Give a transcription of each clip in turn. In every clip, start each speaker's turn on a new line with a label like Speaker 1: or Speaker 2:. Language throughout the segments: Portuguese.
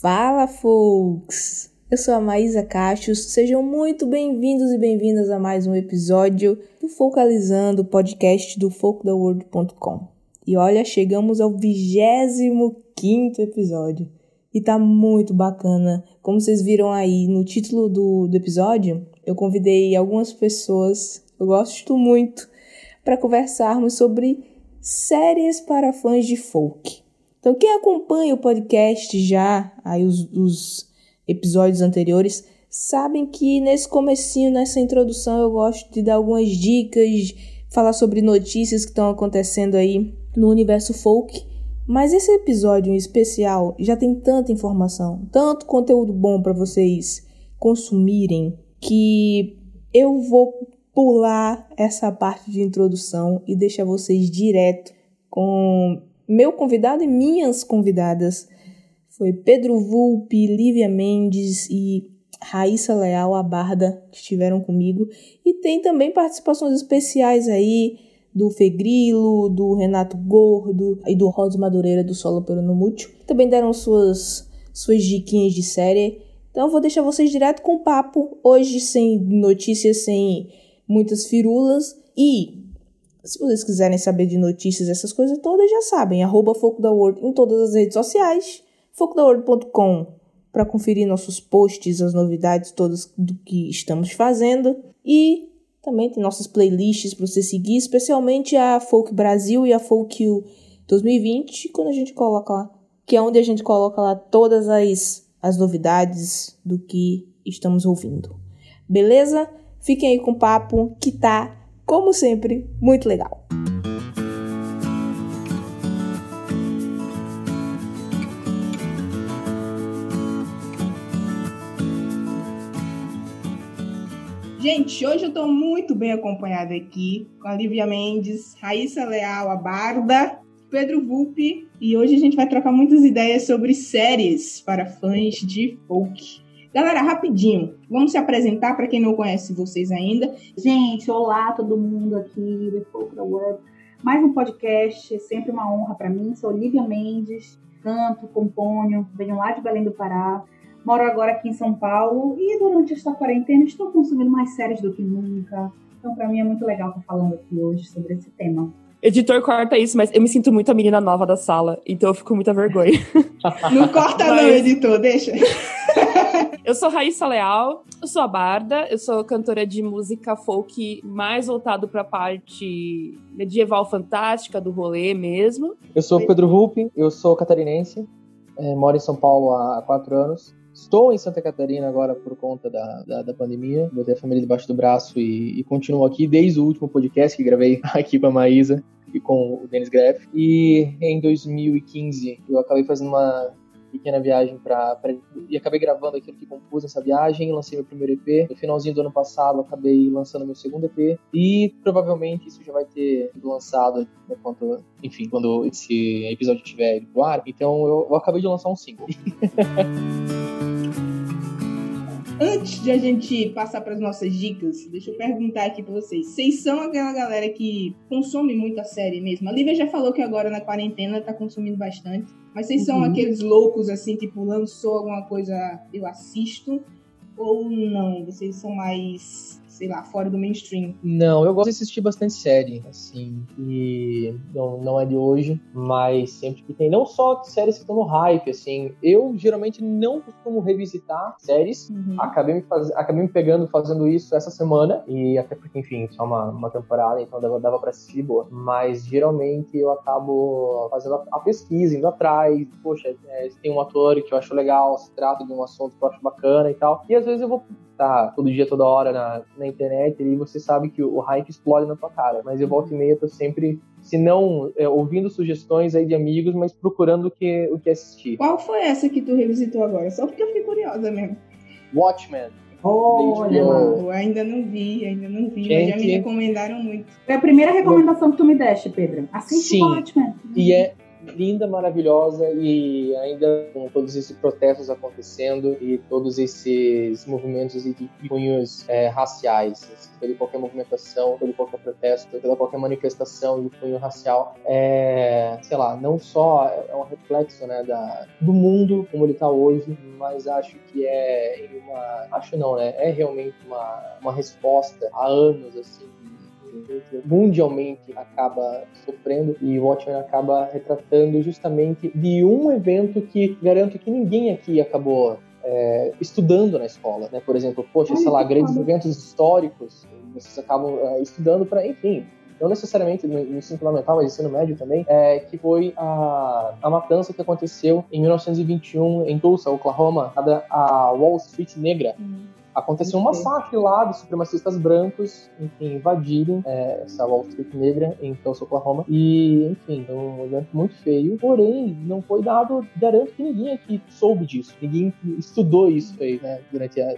Speaker 1: Fala, folks! Eu sou a Maísa Cachos, sejam muito bem-vindos e bem-vindas a mais um episódio do Focalizando, podcast do FolkTheWorld.com. E olha, chegamos ao 25 episódio e tá muito bacana. Como vocês viram aí no título do, do episódio, eu convidei algumas pessoas, eu gosto muito, para conversarmos sobre séries para fãs de folk. Então, quem acompanha o podcast já, aí os, os episódios anteriores, sabem que nesse comecinho, nessa introdução, eu gosto de dar algumas dicas, falar sobre notícias que estão acontecendo aí no universo folk. Mas esse episódio em especial já tem tanta informação, tanto conteúdo bom para vocês consumirem, que eu vou pular essa parte de introdução e deixar vocês direto com meu convidado e minhas convidadas foi Pedro Vulpe, Lívia Mendes e Raíssa Leal, a Barda, que estiveram comigo. E tem também participações especiais aí do Fegrilo, do Renato Gordo e do Rosa Madureira do Solo Peronomútil. Também deram suas, suas diquinhas de série. Então eu vou deixar vocês direto com o papo, hoje sem notícias, sem muitas firulas. E se vocês quiserem saber de notícias, essas coisas todas, já sabem. Arroba World em todas as redes sociais. FocoDaWorld.com para conferir nossos posts, as novidades todas do que estamos fazendo. E também tem nossas playlists para você seguir, especialmente a Folk Brasil e a Folk 2020, quando a gente coloca lá, que é onde a gente coloca lá todas as, as novidades do que estamos ouvindo. Beleza? Fiquem aí com o papo que tá como sempre, muito legal. Gente, hoje eu estou muito bem acompanhada aqui com a Lívia Mendes, Raíssa Leal, a Barda, Pedro Vulpe, e hoje a gente vai trocar muitas ideias sobre séries para fãs de folk. Galera, rapidinho, vamos se apresentar para quem não conhece vocês ainda.
Speaker 2: Gente, olá todo mundo aqui do Folk World. Mais um podcast, é sempre uma honra para mim. Sou Lívia Mendes, canto, componho, venho lá de Belém do Pará. Moro agora aqui em São Paulo e durante esta quarentena estou consumindo mais séries do que nunca. Então, para mim é muito legal estar falando aqui hoje sobre esse tema.
Speaker 3: Editor, corta isso, mas eu me sinto muito a menina nova da sala, então eu fico com muita vergonha.
Speaker 1: Não corta mas... não, editor, deixa.
Speaker 3: eu sou Raíssa Leal, eu sou a Barda, eu sou cantora de música folk mais voltado para a parte medieval fantástica do rolê mesmo.
Speaker 4: Eu sou Pedro Rupi, eu sou catarinense, é, moro em São Paulo há quatro anos. Estou em Santa Catarina agora por conta da, da, da pandemia. Botei a família debaixo do braço e, e, continuo aqui desde o último podcast que gravei aqui com a Maísa e com o Dennis Greff. E em 2015 eu acabei fazendo uma pequena viagem para e acabei gravando aquilo que compus nessa viagem, lancei meu primeiro EP. No finalzinho do ano passado, acabei lançando meu segundo EP e provavelmente isso já vai ter sido lançado né, quando, enfim, quando esse episódio estiver no ar. Então eu, eu acabei de lançar um single.
Speaker 1: Antes de a gente passar para as nossas dicas, deixa eu perguntar aqui para vocês. Vocês são aquela galera que consome muita série mesmo? A Lívia já falou que agora na quarentena tá consumindo bastante. Mas vocês são uhum. aqueles loucos assim, tipo, lançou alguma coisa, eu assisto? Ou não? Vocês são mais sei lá, fora do mainstream.
Speaker 4: Não, eu gosto de assistir bastante série, assim, e não, não é de hoje, mas sempre que tem, não só séries que estão no hype, assim, eu geralmente não costumo revisitar séries, uhum. acabei, me faz... acabei me pegando fazendo isso essa semana, e até porque, enfim, só uma, uma temporada, então dava, dava pra assistir boa, mas geralmente eu acabo fazendo a, a pesquisa, indo atrás, poxa, é, tem um ator que eu acho legal, se trata de um assunto que eu acho bacana e tal, e às vezes eu vou tá todo dia, toda hora na, na internet, e você sabe que o, hype explode na tua cara. Mas eu volto e meia, tô sempre, se não é, ouvindo sugestões aí de amigos, mas procurando o que, o que assistir.
Speaker 1: Qual foi essa que tu revisitou agora? Só porque eu fiquei curiosa mesmo.
Speaker 4: Watchmen.
Speaker 1: Oh, eu ainda não vi, ainda não vi, Gente, mas já me recomendaram muito.
Speaker 2: Foi a primeira recomendação que tu me deste, Pedro. Assiste
Speaker 4: Sim.
Speaker 2: Watchmen.
Speaker 4: E é linda, maravilhosa e ainda com todos esses protestos acontecendo e todos esses movimentos de cunhos é, raciais, assim, toda qualquer movimentação, todo qualquer protesto, toda qualquer manifestação de cunho racial, é, sei lá, não só é um reflexo né, da, do mundo como ele está hoje, mas acho que é uma, acho não, né, é realmente uma, uma resposta há anos assim mundialmente acaba sofrendo e o Watchmen acaba retratando justamente de um evento que garanto que ninguém aqui acabou é, estudando na escola, né? Por exemplo, poxa, sei lá, grandes eventos históricos, vocês acabam é, estudando para, enfim, não necessariamente no, ensino fundamental, mas ensino médio também, é, que foi a, a matança que aconteceu em 1921 em Tulsa, Oklahoma, a, a Wall Street Negra. Uhum. Aconteceu um massacre lá dos supremacistas brancos, enfim, invadirem é, essa Wall Street negra em Tulsa, Oklahoma. E, enfim, um evento muito feio. Porém, não foi dado. Garanto que ninguém aqui soube disso. Ninguém estudou isso aí, né, durante a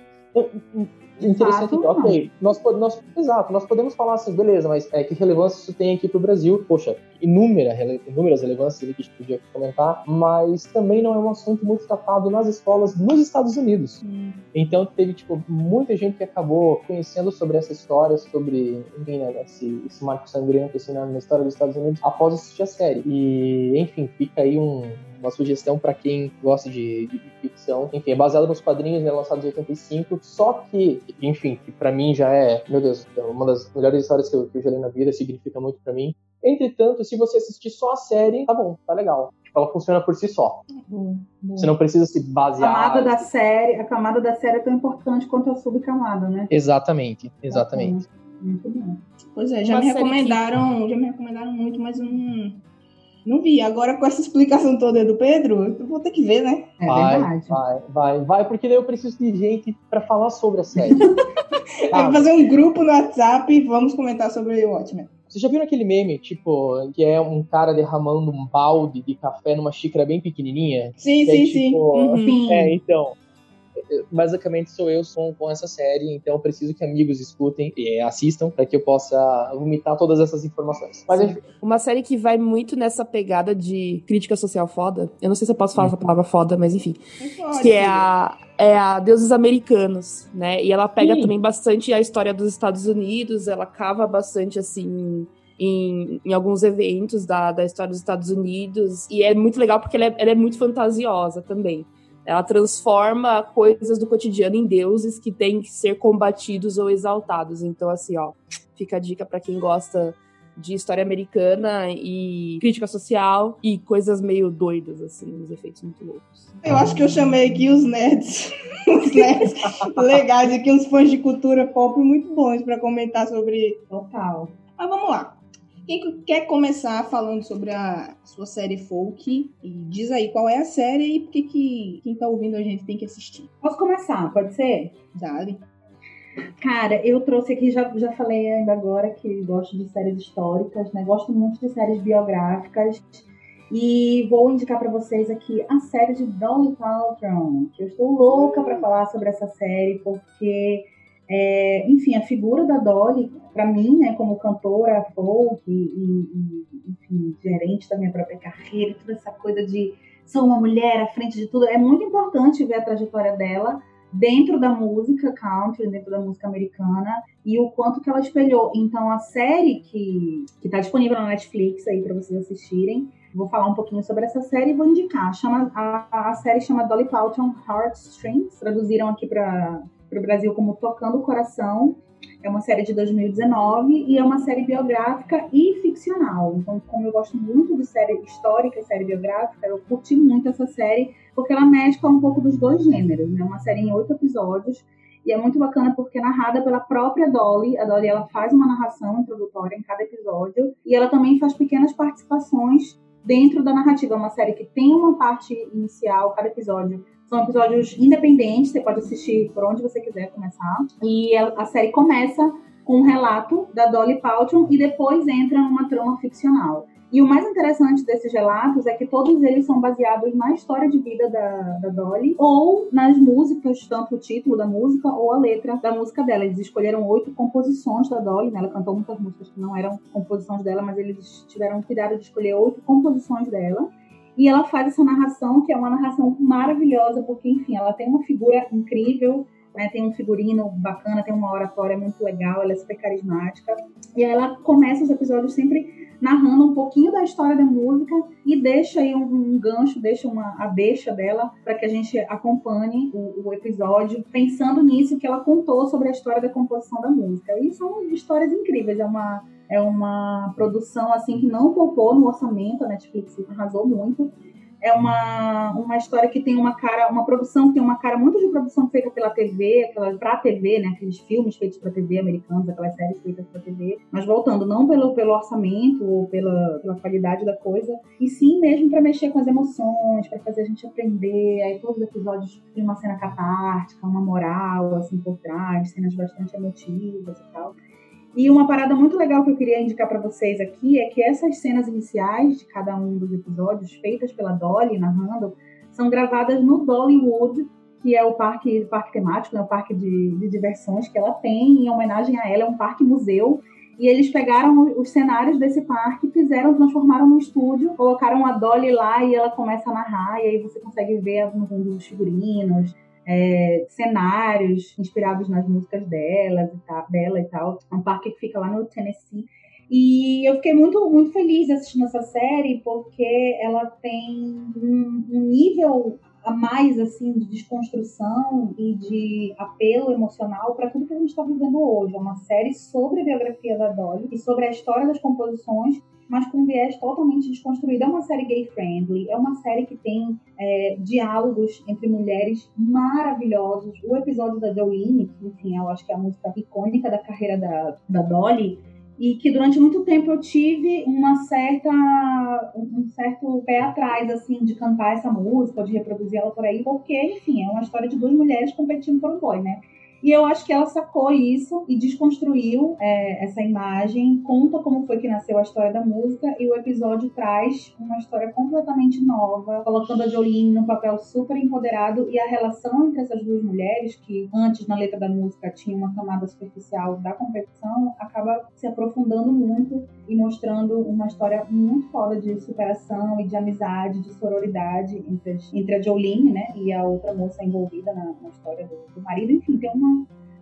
Speaker 4: interessante. Fato, ok, nós, nós, exato, nós podemos falar assim, beleza, mas é, que relevância isso tem aqui para o Brasil? Poxa, inúmera, inúmeras relevâncias que a gente podia comentar, mas também não é um assunto muito tratado nas escolas nos Estados Unidos. Hum. Então teve tipo muita gente que acabou conhecendo sobre essa história, sobre enfim, né, esse, esse marco sangrento assim, na, na história dos Estados Unidos após assistir a série. E enfim, fica aí um uma sugestão para quem gosta de, de, ficção. Enfim, é baseado nos quadrinhos né, lançados em 85, só que, enfim, que para mim já é, meu Deus, é uma das melhores histórias que eu, que eu já li na vida, significa muito para mim. Entretanto, se você assistir só a série, tá bom, tá legal. Tipo, ela funciona por si só. Uhum. Você não precisa se basear.
Speaker 2: A camada da série, a camada da série é tão importante quanto a subcamada, né?
Speaker 4: Exatamente, exatamente.
Speaker 2: Muito bom.
Speaker 5: Pois é, já Uma me recomendaram, que... já me recomendaram muito, mas eu não não vi. Agora, com essa explicação toda do Pedro, eu vou ter que ver, né?
Speaker 4: É vai, verdade. Vai, vai, vai, porque daí eu preciso de gente para falar sobre a série.
Speaker 5: ah. Vamos fazer um grupo no WhatsApp e vamos comentar sobre o Watchmen.
Speaker 4: Você já viu aquele meme, tipo, que é um cara derramando um balde de café numa xícara bem pequenininha?
Speaker 5: Sim, sim,
Speaker 4: é,
Speaker 5: sim.
Speaker 4: Tipo, uhum. É, então basicamente sou eu com, com essa série, então eu preciso que amigos escutem e assistam para que eu possa vomitar todas essas informações. Mas enfim.
Speaker 3: Uma série que vai muito nessa pegada de crítica social foda. Eu não sei se eu posso falar essa palavra foda, mas enfim. Pode, que é a é a Deuses Americanos, né? E ela pega Sim. também bastante a história dos Estados Unidos, ela cava bastante assim em, em, alguns eventos da, da história dos Estados Unidos. E é muito legal porque ela é, ela é muito fantasiosa também. Ela transforma coisas do cotidiano em deuses que têm que ser combatidos ou exaltados. Então, assim, ó, fica a dica para quem gosta de história americana e crítica social e coisas meio doidas, assim, uns efeitos muito loucos.
Speaker 5: Eu acho que eu chamei aqui os nerds, os nerds legais aqui, uns fãs de cultura pop muito bons para comentar sobre
Speaker 2: total.
Speaker 5: Mas vamos lá. Quem quer começar falando sobre a sua série Folk? E diz aí qual é a série e por que, que quem tá ouvindo a gente tem que assistir.
Speaker 2: Posso começar? Pode ser?
Speaker 5: Dale.
Speaker 2: Cara, eu trouxe aqui, já, já falei ainda agora que gosto de séries históricas, né? Gosto muito de séries biográficas. E vou indicar para vocês aqui a série de Dolly Parton, que eu estou louca para falar sobre essa série, porque é, enfim, a figura da Dolly, para mim, né, como cantora folk e, e, enfim, gerente da minha própria carreira, toda essa coisa de sou uma mulher à frente de tudo, é muito importante ver a trajetória dela dentro da música country, dentro da música americana e o quanto que ela espelhou. Então, a série que está disponível na Netflix aí para vocês assistirem, vou falar um pouquinho sobre essa série e vou indicar. Chama, a, a série chama Dolly Parton Heartstrings, traduziram aqui para para o Brasil como Tocando o Coração. É uma série de 2019 e é uma série biográfica e ficcional. Então, como eu gosto muito de série histórica e série biográfica, eu curti muito essa série porque ela mescla um pouco dos dois gêneros. É né? uma série em oito episódios e é muito bacana porque é narrada pela própria Dolly. A Dolly ela faz uma narração introdutória em cada episódio e ela também faz pequenas participações dentro da narrativa. É uma série que tem uma parte inicial, cada episódio são episódios independentes, você pode assistir por onde você quiser começar. E a, série começa com um relato da Dolly Parton e depois entra numa trama ficcional. E o mais interessante desses relatos é que todos eles são baseados na história de vida da, da Dolly ou nas músicas, tanto o título da música ou a letra da música dela. Eles escolheram oito composições da Dolly, né? ela cantou muitas músicas que não eram composições dela, mas eles tiveram cuidado de escolher oito composições dela. E ela faz essa narração, que é uma narração maravilhosa, porque, enfim, ela tem uma figura incrível, né, tem um figurino bacana, tem uma oratória muito legal, ela é super carismática. E ela começa os episódios sempre narrando um pouquinho da história da música e deixa aí um, um gancho, deixa uma a deixa dela para que a gente acompanhe o, o, episódio pensando nisso que ela contou sobre a história da composição da música. E são histórias incríveis, é uma é uma produção assim que não poupou no orçamento, a Netflix arrasou muito é uma, uma história que tem uma cara, uma produção que tem uma cara muito de produção feita pela TV, aquela pra TV, né? Aqueles filmes feitos pra TV americanos, aquelas séries feitas pra TV. Mas voltando, não pelo, pelo orçamento ou pela, pela qualidade da coisa, e sim mesmo para mexer com as emoções, para fazer a gente aprender. Aí todos os episódios têm uma cena catártica, uma moral, assim, por trás, cenas bastante emotivas e tal. E uma parada muito legal que eu queria indicar para vocês aqui é que essas cenas iniciais de cada um dos episódios, feitas pela Dolly narrando, são gravadas no Dollywood, que é o parque, parque temático, né, o parque de, de diversões que ela tem, em homenagem a ela, é um parque museu. E eles pegaram os cenários desse parque, fizeram, transformaram no estúdio, colocaram a Dolly lá e ela começa a narrar, e aí você consegue ver no mundo dos figurinos, é, cenários inspirados nas músicas delas e tal, dela e tal. É um parque que fica lá no Tennessee. E eu fiquei muito, muito feliz assistindo essa série porque ela tem um, um nível a mais assim de desconstrução e de apelo emocional para tudo que a gente está vivendo hoje. É uma série sobre a biografia da Dolly e sobre a história das composições mas com um viés totalmente desconstruído. É uma série gay-friendly, é uma série que tem é, diálogos entre mulheres maravilhosos. O episódio da Jolene, que, enfim, eu acho que é a música icônica da carreira da, da Dolly, e que durante muito tempo eu tive uma certa um certo pé atrás assim de cantar essa música, de reproduzir ela por aí, porque enfim, é uma história de duas mulheres competindo por um boy, né? E eu acho que ela sacou isso e desconstruiu é, essa imagem, conta como foi que nasceu a história da música e o episódio traz uma história completamente nova, colocando a Jolene num papel super empoderado e a relação entre essas duas mulheres, que antes na letra da música tinha uma camada superficial da competição, acaba se aprofundando muito e mostrando uma história muito foda de superação e de amizade, de sororidade entre, entre a Jolene, né, e a outra moça envolvida na, na história do, do marido. Enfim, tem uma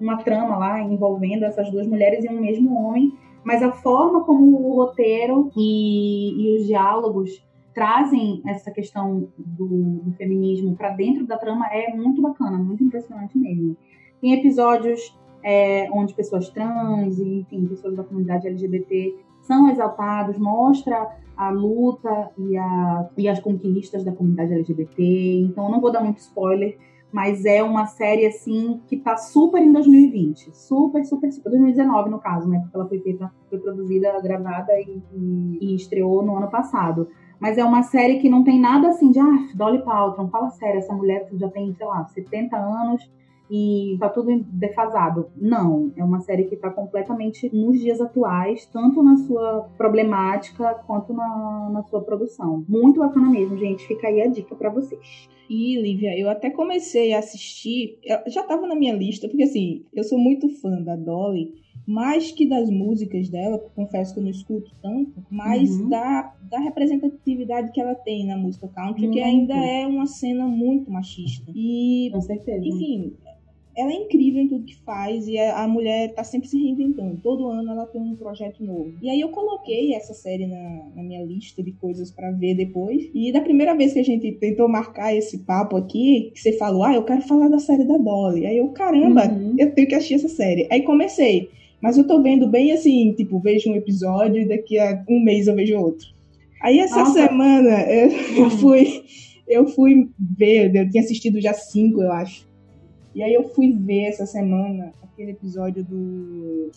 Speaker 2: uma trama lá envolvendo essas duas mulheres e um mesmo homem, mas a forma como o roteiro e, e os diálogos trazem essa questão do, do feminismo para dentro da trama é muito bacana, muito impressionante mesmo. Tem episódios é, onde pessoas trans e, enfim, pessoas da comunidade LGBT são exaltados, mostra a luta e, a, e as conquistas da comunidade LGBT. Então, não vou dar muito spoiler, mas é uma série assim que tá super em 2020, super, super, super 2019 no caso, né? Porque ela foi feita, foi produzida, gravada e, e, e, estreou no ano passado. Mas é uma série que não tem nada assim de ah, Dolly Parton, fala sério, essa mulher já tem, sei lá, 70 anos e tá tudo defasado. Não, é uma série que tá completamente nos dias atuais, tanto na sua problemática quanto na, na sua produção. Muito bacana mesmo, gente. Fica aí a dica para vocês.
Speaker 5: E, Lívia, eu até comecei a assistir, já tava na minha lista, porque assim, eu sou muito fã da Dolly, mais que das músicas dela, confesso que eu não escuto tanto, mas uhum. da, da representatividade que ela tem na música country, muito. que ainda é uma cena muito machista. E,
Speaker 2: Com certeza.
Speaker 5: Enfim, ela é incrível em tudo que faz e a, mulher tá sempre se reinventando. Todo ano ela tem um projeto novo. E aí eu coloquei essa série na, na minha lista de coisas para ver depois. E da primeira vez que a gente tentou marcar esse papo aqui, que você falou, ah, eu quero falar da série da Dolly. Aí eu, caramba, uhum. eu tenho que assistir essa série. Aí comecei. Mas eu tô vendo bem assim, tipo, vejo um episódio e daqui a um mês eu vejo outro. Aí essa Nossa. semana eu, eu fui eu fui ver, eu tinha assistido já cinco, eu acho. E aí eu fui ver essa semana aquele episódio do,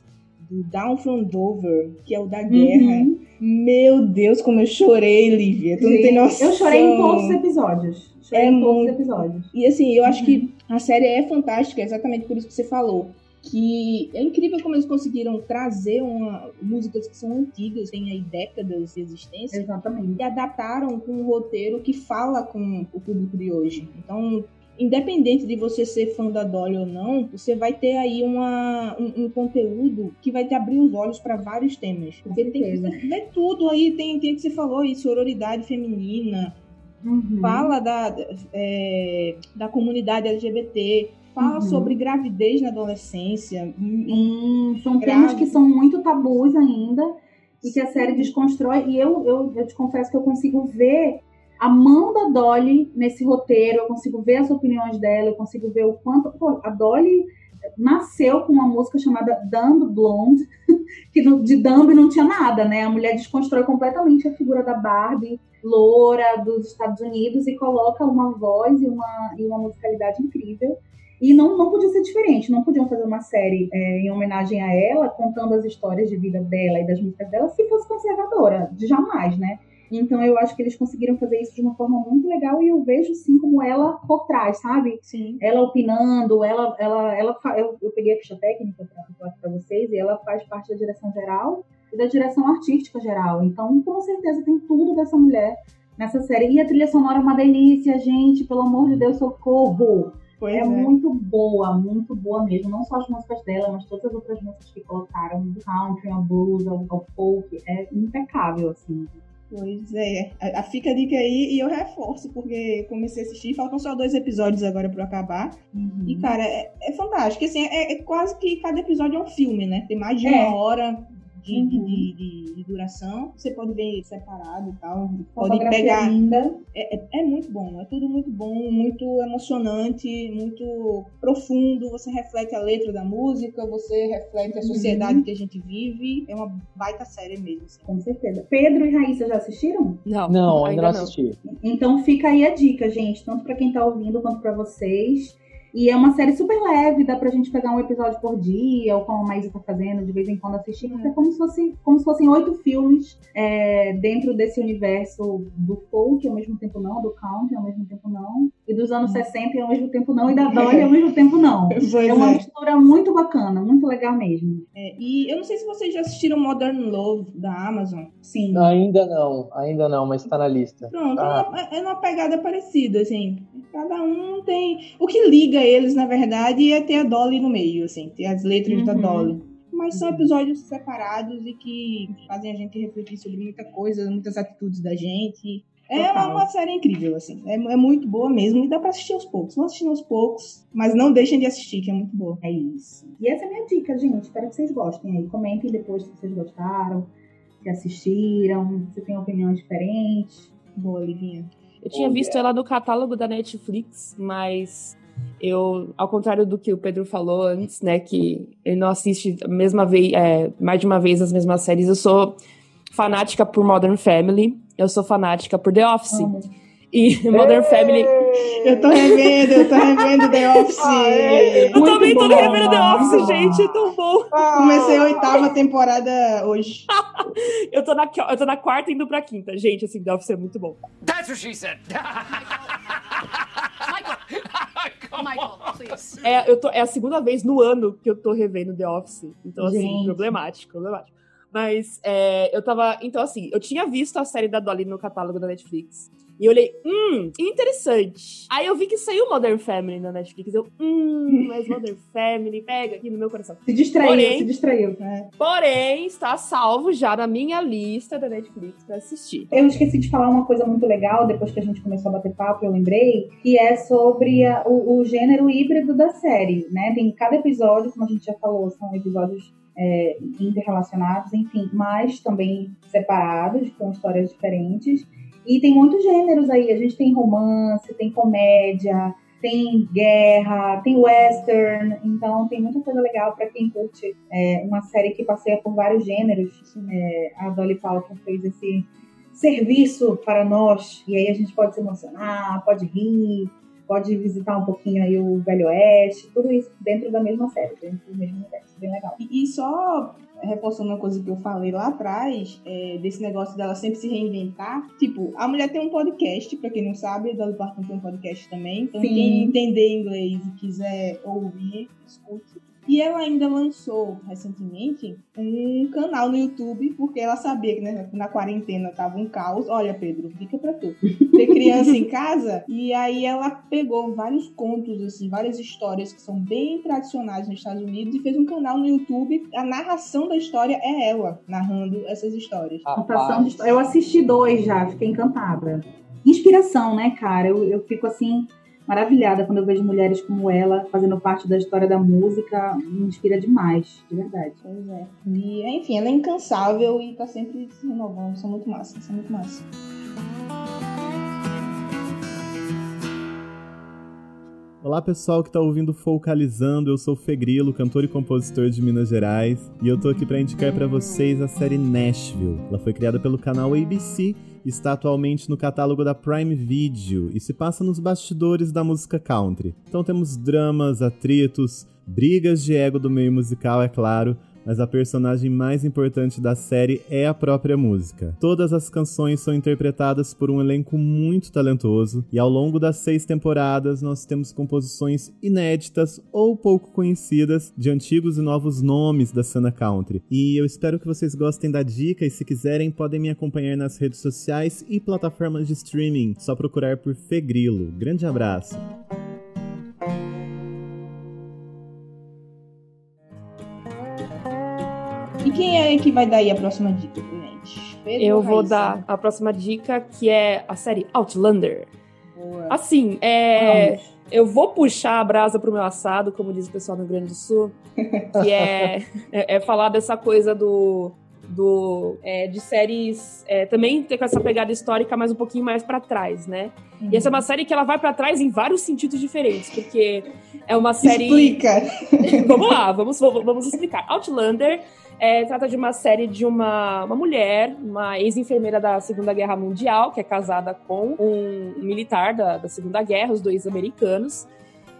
Speaker 5: do Down from Dover, que é o da guerra. Uhum. Meu Deus, como eu chorei, Lívia. Tu Sim. não tem noção.
Speaker 2: Eu chorei em todos os episódios. Chorei é em todos muito... os episódios.
Speaker 5: E assim, eu acho uhum. que a série é fantástica, exatamente por isso que você falou. que é incrível como eles conseguiram trazer uma, músicas que são antigas, têm aí décadas de existência.
Speaker 2: Exatamente.
Speaker 5: E adaptaram com um roteiro que fala com o público de hoje. Então, independente de você ser fã da Dolly ou não, você vai ter aí uma, um, um conteúdo que vai te abrir os olhos para vários temas. Porque tem que ver tudo aí, tem, tem que você falou aí, sororidade feminina, uhum. fala da, é, da comunidade LGBT, fala uhum. sobre gravidez na adolescência.
Speaker 2: Hum, são temas que são muito tabus ainda e que a série desconstrói. E eu, eu, eu te confesso que eu consigo ver a mão da Dolly nesse roteiro, eu consigo ver as opiniões dela, eu consigo ver o quanto. Pô, a Dolly nasceu com uma música chamada Dumb Blonde, que de Dumb não tinha nada, né? A mulher desconstrói completamente a figura da Barbie loura dos Estados Unidos e coloca uma voz e uma, e uma musicalidade incrível. E não, não podia ser diferente, não podiam fazer uma série é, em homenagem a ela, contando as histórias de vida dela e das músicas dela, se fosse conservadora, de jamais, né? Então eu acho que eles conseguiram fazer isso de uma forma muito legal e eu vejo sim como ela por trás, sabe?
Speaker 5: Sim.
Speaker 2: Ela opinando, ela, ela, ela eu, eu peguei a ficha técnica para vocês e ela faz parte da direção geral e da direção artística geral. Então, com certeza tem tudo dessa mulher nessa série. E a trilha sonora é uma delícia, gente, pelo amor de Deus, socorro. Pois é, é, muito boa, muito boa mesmo. Não só as músicas dela, mas todas as outras músicas que colocaram, do country, ao blues, ao folk. É impecável, assim.
Speaker 5: Pois é, a, a, fica a dica aí e eu reforço, porque comecei a assistir, faltam só dois episódios agora para acabar. Uhum. E, cara, é, é fantástico. Assim, é, é, quase que cada episódio é um filme, né? Tem mais de é. uma hora de, uhum. de, de, de, duração. Você pode ver separado e tal. Pode pegar. Linda. É, é, é, muito bom, é tudo muito bom, muito emocionante, muito profundo. Você reflete a letra da música, você reflete a uhum. sociedade uhum. que a gente vive. É uma baita série mesmo. Assim.
Speaker 2: Com certeza. Pedro e Raíssa já assistiram?
Speaker 4: Não, não ainda, ainda não assisti.
Speaker 2: Então fica aí a dica, gente, tanto para quem tá ouvindo quanto para vocês. E é uma série super leve, dá pra gente pegar um episódio por dia, ou como a Maísa tá fazendo, de vez em quando assistir, porque é como se, fosse, como se fossem oito filmes é, dentro desse universo do folk, ao mesmo tempo não, do country, ao mesmo tempo não, e dos anos 60 e ao mesmo tempo não, e da Dolly ao mesmo tempo não. Pois é uma é. mistura muito bacana, muito legal mesmo.
Speaker 5: É, e eu não sei se vocês já assistiram Modern Love, da Amazon.
Speaker 2: Sim.
Speaker 4: Ainda não, ainda não, mas tá na lista.
Speaker 5: Pronto, ah. é uma pegada parecida, assim. Cada um tem... O que liga eles, na verdade, é ter a Dolly no meio, assim, ter as letras uhum. da Dolly. Mas são episódios separados e que fazem a gente refletir sobre muita coisa, muitas atitudes da gente. É uma, uma, série incrível, assim. É, é, muito boa mesmo e dá pra assistir aos poucos. Vão assistindo aos poucos, mas não deixem de assistir, que é muito boa.
Speaker 2: É isso. E essa é a minha dica, gente. Espero que vocês gostem aí. Comentem depois se vocês gostaram, se assistiram, se tem opiniões diferentes.
Speaker 5: Boa, Livinha.
Speaker 3: Eu tinha visto ela no catálogo da Netflix, mas eu, ao contrário do que o Pedro falou antes, né, que ele não assiste a mesma vez, é, mais de uma vez as mesmas séries, eu sou fanática por Modern Family, eu sou fanática por The Office. E Modern Family.
Speaker 5: Eu tô revendo, eu tô revendo The Office.
Speaker 3: eu também tô revendo The Office, gente, é tão bom.
Speaker 5: Comecei a oitava temporada hoje.
Speaker 3: eu, tô na, eu tô na quarta indo pra quinta. Gente, assim, The Office é muito bom.
Speaker 6: That's what she said.
Speaker 3: Michael, please. É, eu tô, é a segunda vez no ano que eu tô revendo The Office. Então, assim, Gente. problemático, problemático. Mas é, eu tava. Então, assim, eu tinha visto a série da Dolly no catálogo da Netflix. E eu olhei, hum, interessante. Aí eu vi que saiu Modern Family na Netflix. Eu, hum, mas Modern Family, pega aqui no meu coração.
Speaker 2: Se distraiu, porém, se distraiu. Né?
Speaker 3: Porém, está salvo já na minha lista da Netflix pra assistir.
Speaker 2: Eu esqueci de falar uma coisa muito legal, depois que a gente começou a bater papo, eu lembrei, que é sobre a, o, o gênero híbrido da série, né? Tem cada episódio, como a gente já falou, são episódios é, interrelacionados, enfim, mas também separados, com histórias diferentes. E tem muitos gêneros aí. A gente tem romance, tem comédia, tem guerra, tem western. Então tem muita coisa legal para quem curte é, uma série que passeia por vários gêneros. É, a Dolly Parton fez esse serviço para nós. E aí a gente pode se emocionar, pode rir, pode visitar um pouquinho aí o Velho Oeste, tudo isso dentro da mesma série, dentro do mesmo universo, bem legal.
Speaker 5: E, e só reforçando uma coisa que eu falei lá atrás, é, desse negócio dela sempre se reinventar. Tipo, a mulher tem um podcast, pra quem não sabe, a Dolly Parton tem um podcast também. Então, Sim. quem entender inglês e quiser ouvir, escute. E ela ainda lançou recentemente um canal no YouTube, porque ela sabia que né, na quarentena tava um caos. Olha, Pedro, dica pra tu. Ter criança em casa. E aí ela pegou vários contos, assim, várias histórias que são bem tradicionais nos Estados Unidos e fez um canal no YouTube. A narração da história é ela narrando essas histórias.
Speaker 2: Contação de história. Eu assisti dois já, fiquei encantada. Inspiração, né, cara? Eu, eu fico assim maravilhada quando eu vejo mulheres como ela fazendo parte da história da música. Me inspira demais, de verdade.
Speaker 5: Pois é. E, enfim, ela é incansável e tá sempre se renovando. São muito massa, são muito massa.
Speaker 6: Olá pessoal que está ouvindo Focalizando, eu sou o Fegrilo, cantor e compositor de Minas Gerais, e eu tô aqui para indicar para vocês a série Nashville. Ela foi criada pelo canal ABC está atualmente no catálogo da Prime Video e se passa nos bastidores da música country. Então temos dramas, atritos, brigas de ego do meio musical, é claro, mas a personagem mais importante da série é a própria música. Todas as canções são interpretadas por um elenco muito talentoso, e ao longo das seis temporadas nós temos composições inéditas ou pouco conhecidas de antigos e novos nomes da cena country. E eu espero que vocês gostem da dica, e se quiserem podem me acompanhar nas redes sociais e plataformas de streaming, só procurar por Fegrilo. Grande abraço!
Speaker 5: E quem é que vai dar aí a próxima dica pra gente? Pedro
Speaker 3: Eu
Speaker 5: ou
Speaker 3: vou
Speaker 5: Raíssa?
Speaker 3: dar a próxima dica, que é a série Outlander.
Speaker 5: Boa.
Speaker 3: Assim, é.
Speaker 5: Vamos.
Speaker 3: Eu vou puxar a brasa pro meu assado, como diz o pessoal no Rio Grande do Sul, que é, é, é falar dessa coisa do. do é, de séries é, também ter com essa pegada histórica, mas um pouquinho mais pra trás, né? E essa é uma série que ela vai pra trás em vários sentidos diferentes, porque é uma série.
Speaker 5: Explica.
Speaker 3: vamos lá, vamos vamos explicar. Outlander é, trata de uma série de uma, uma mulher, uma ex-enfermeira da Segunda Guerra Mundial, que é casada com um militar da, da Segunda Guerra, os dois americanos.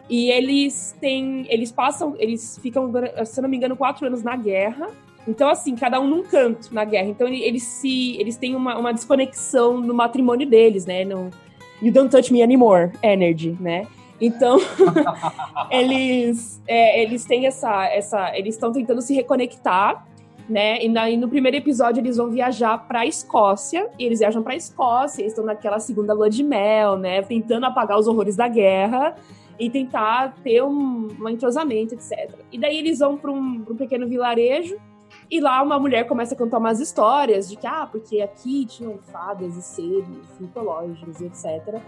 Speaker 3: E eles têm. Eles passam. Eles ficam, se não me engano, quatro anos na guerra. Então, assim, cada um num canto na guerra. Então, ele- eles se. Eles têm uma, uma desconexão no matrimônio deles, né? No, you don't touch me anymore, energy, né? Então, eles, é, eles têm essa, essa, eles estão tentando se reconectar, né? E, na- no primeiro episódio eles vão viajar para Escócia e eles viajam para Escócia, eles estão naquela segunda lua de mel, né? Tentando apagar os horrores da guerra e tentar ter um, um entrosamento, etc. E daí eles vão para um, um pequeno vilarejo e lá uma mulher começa a contar umas histórias de que, ah, porque aqui tinham fadas e seres mitológicos e etc.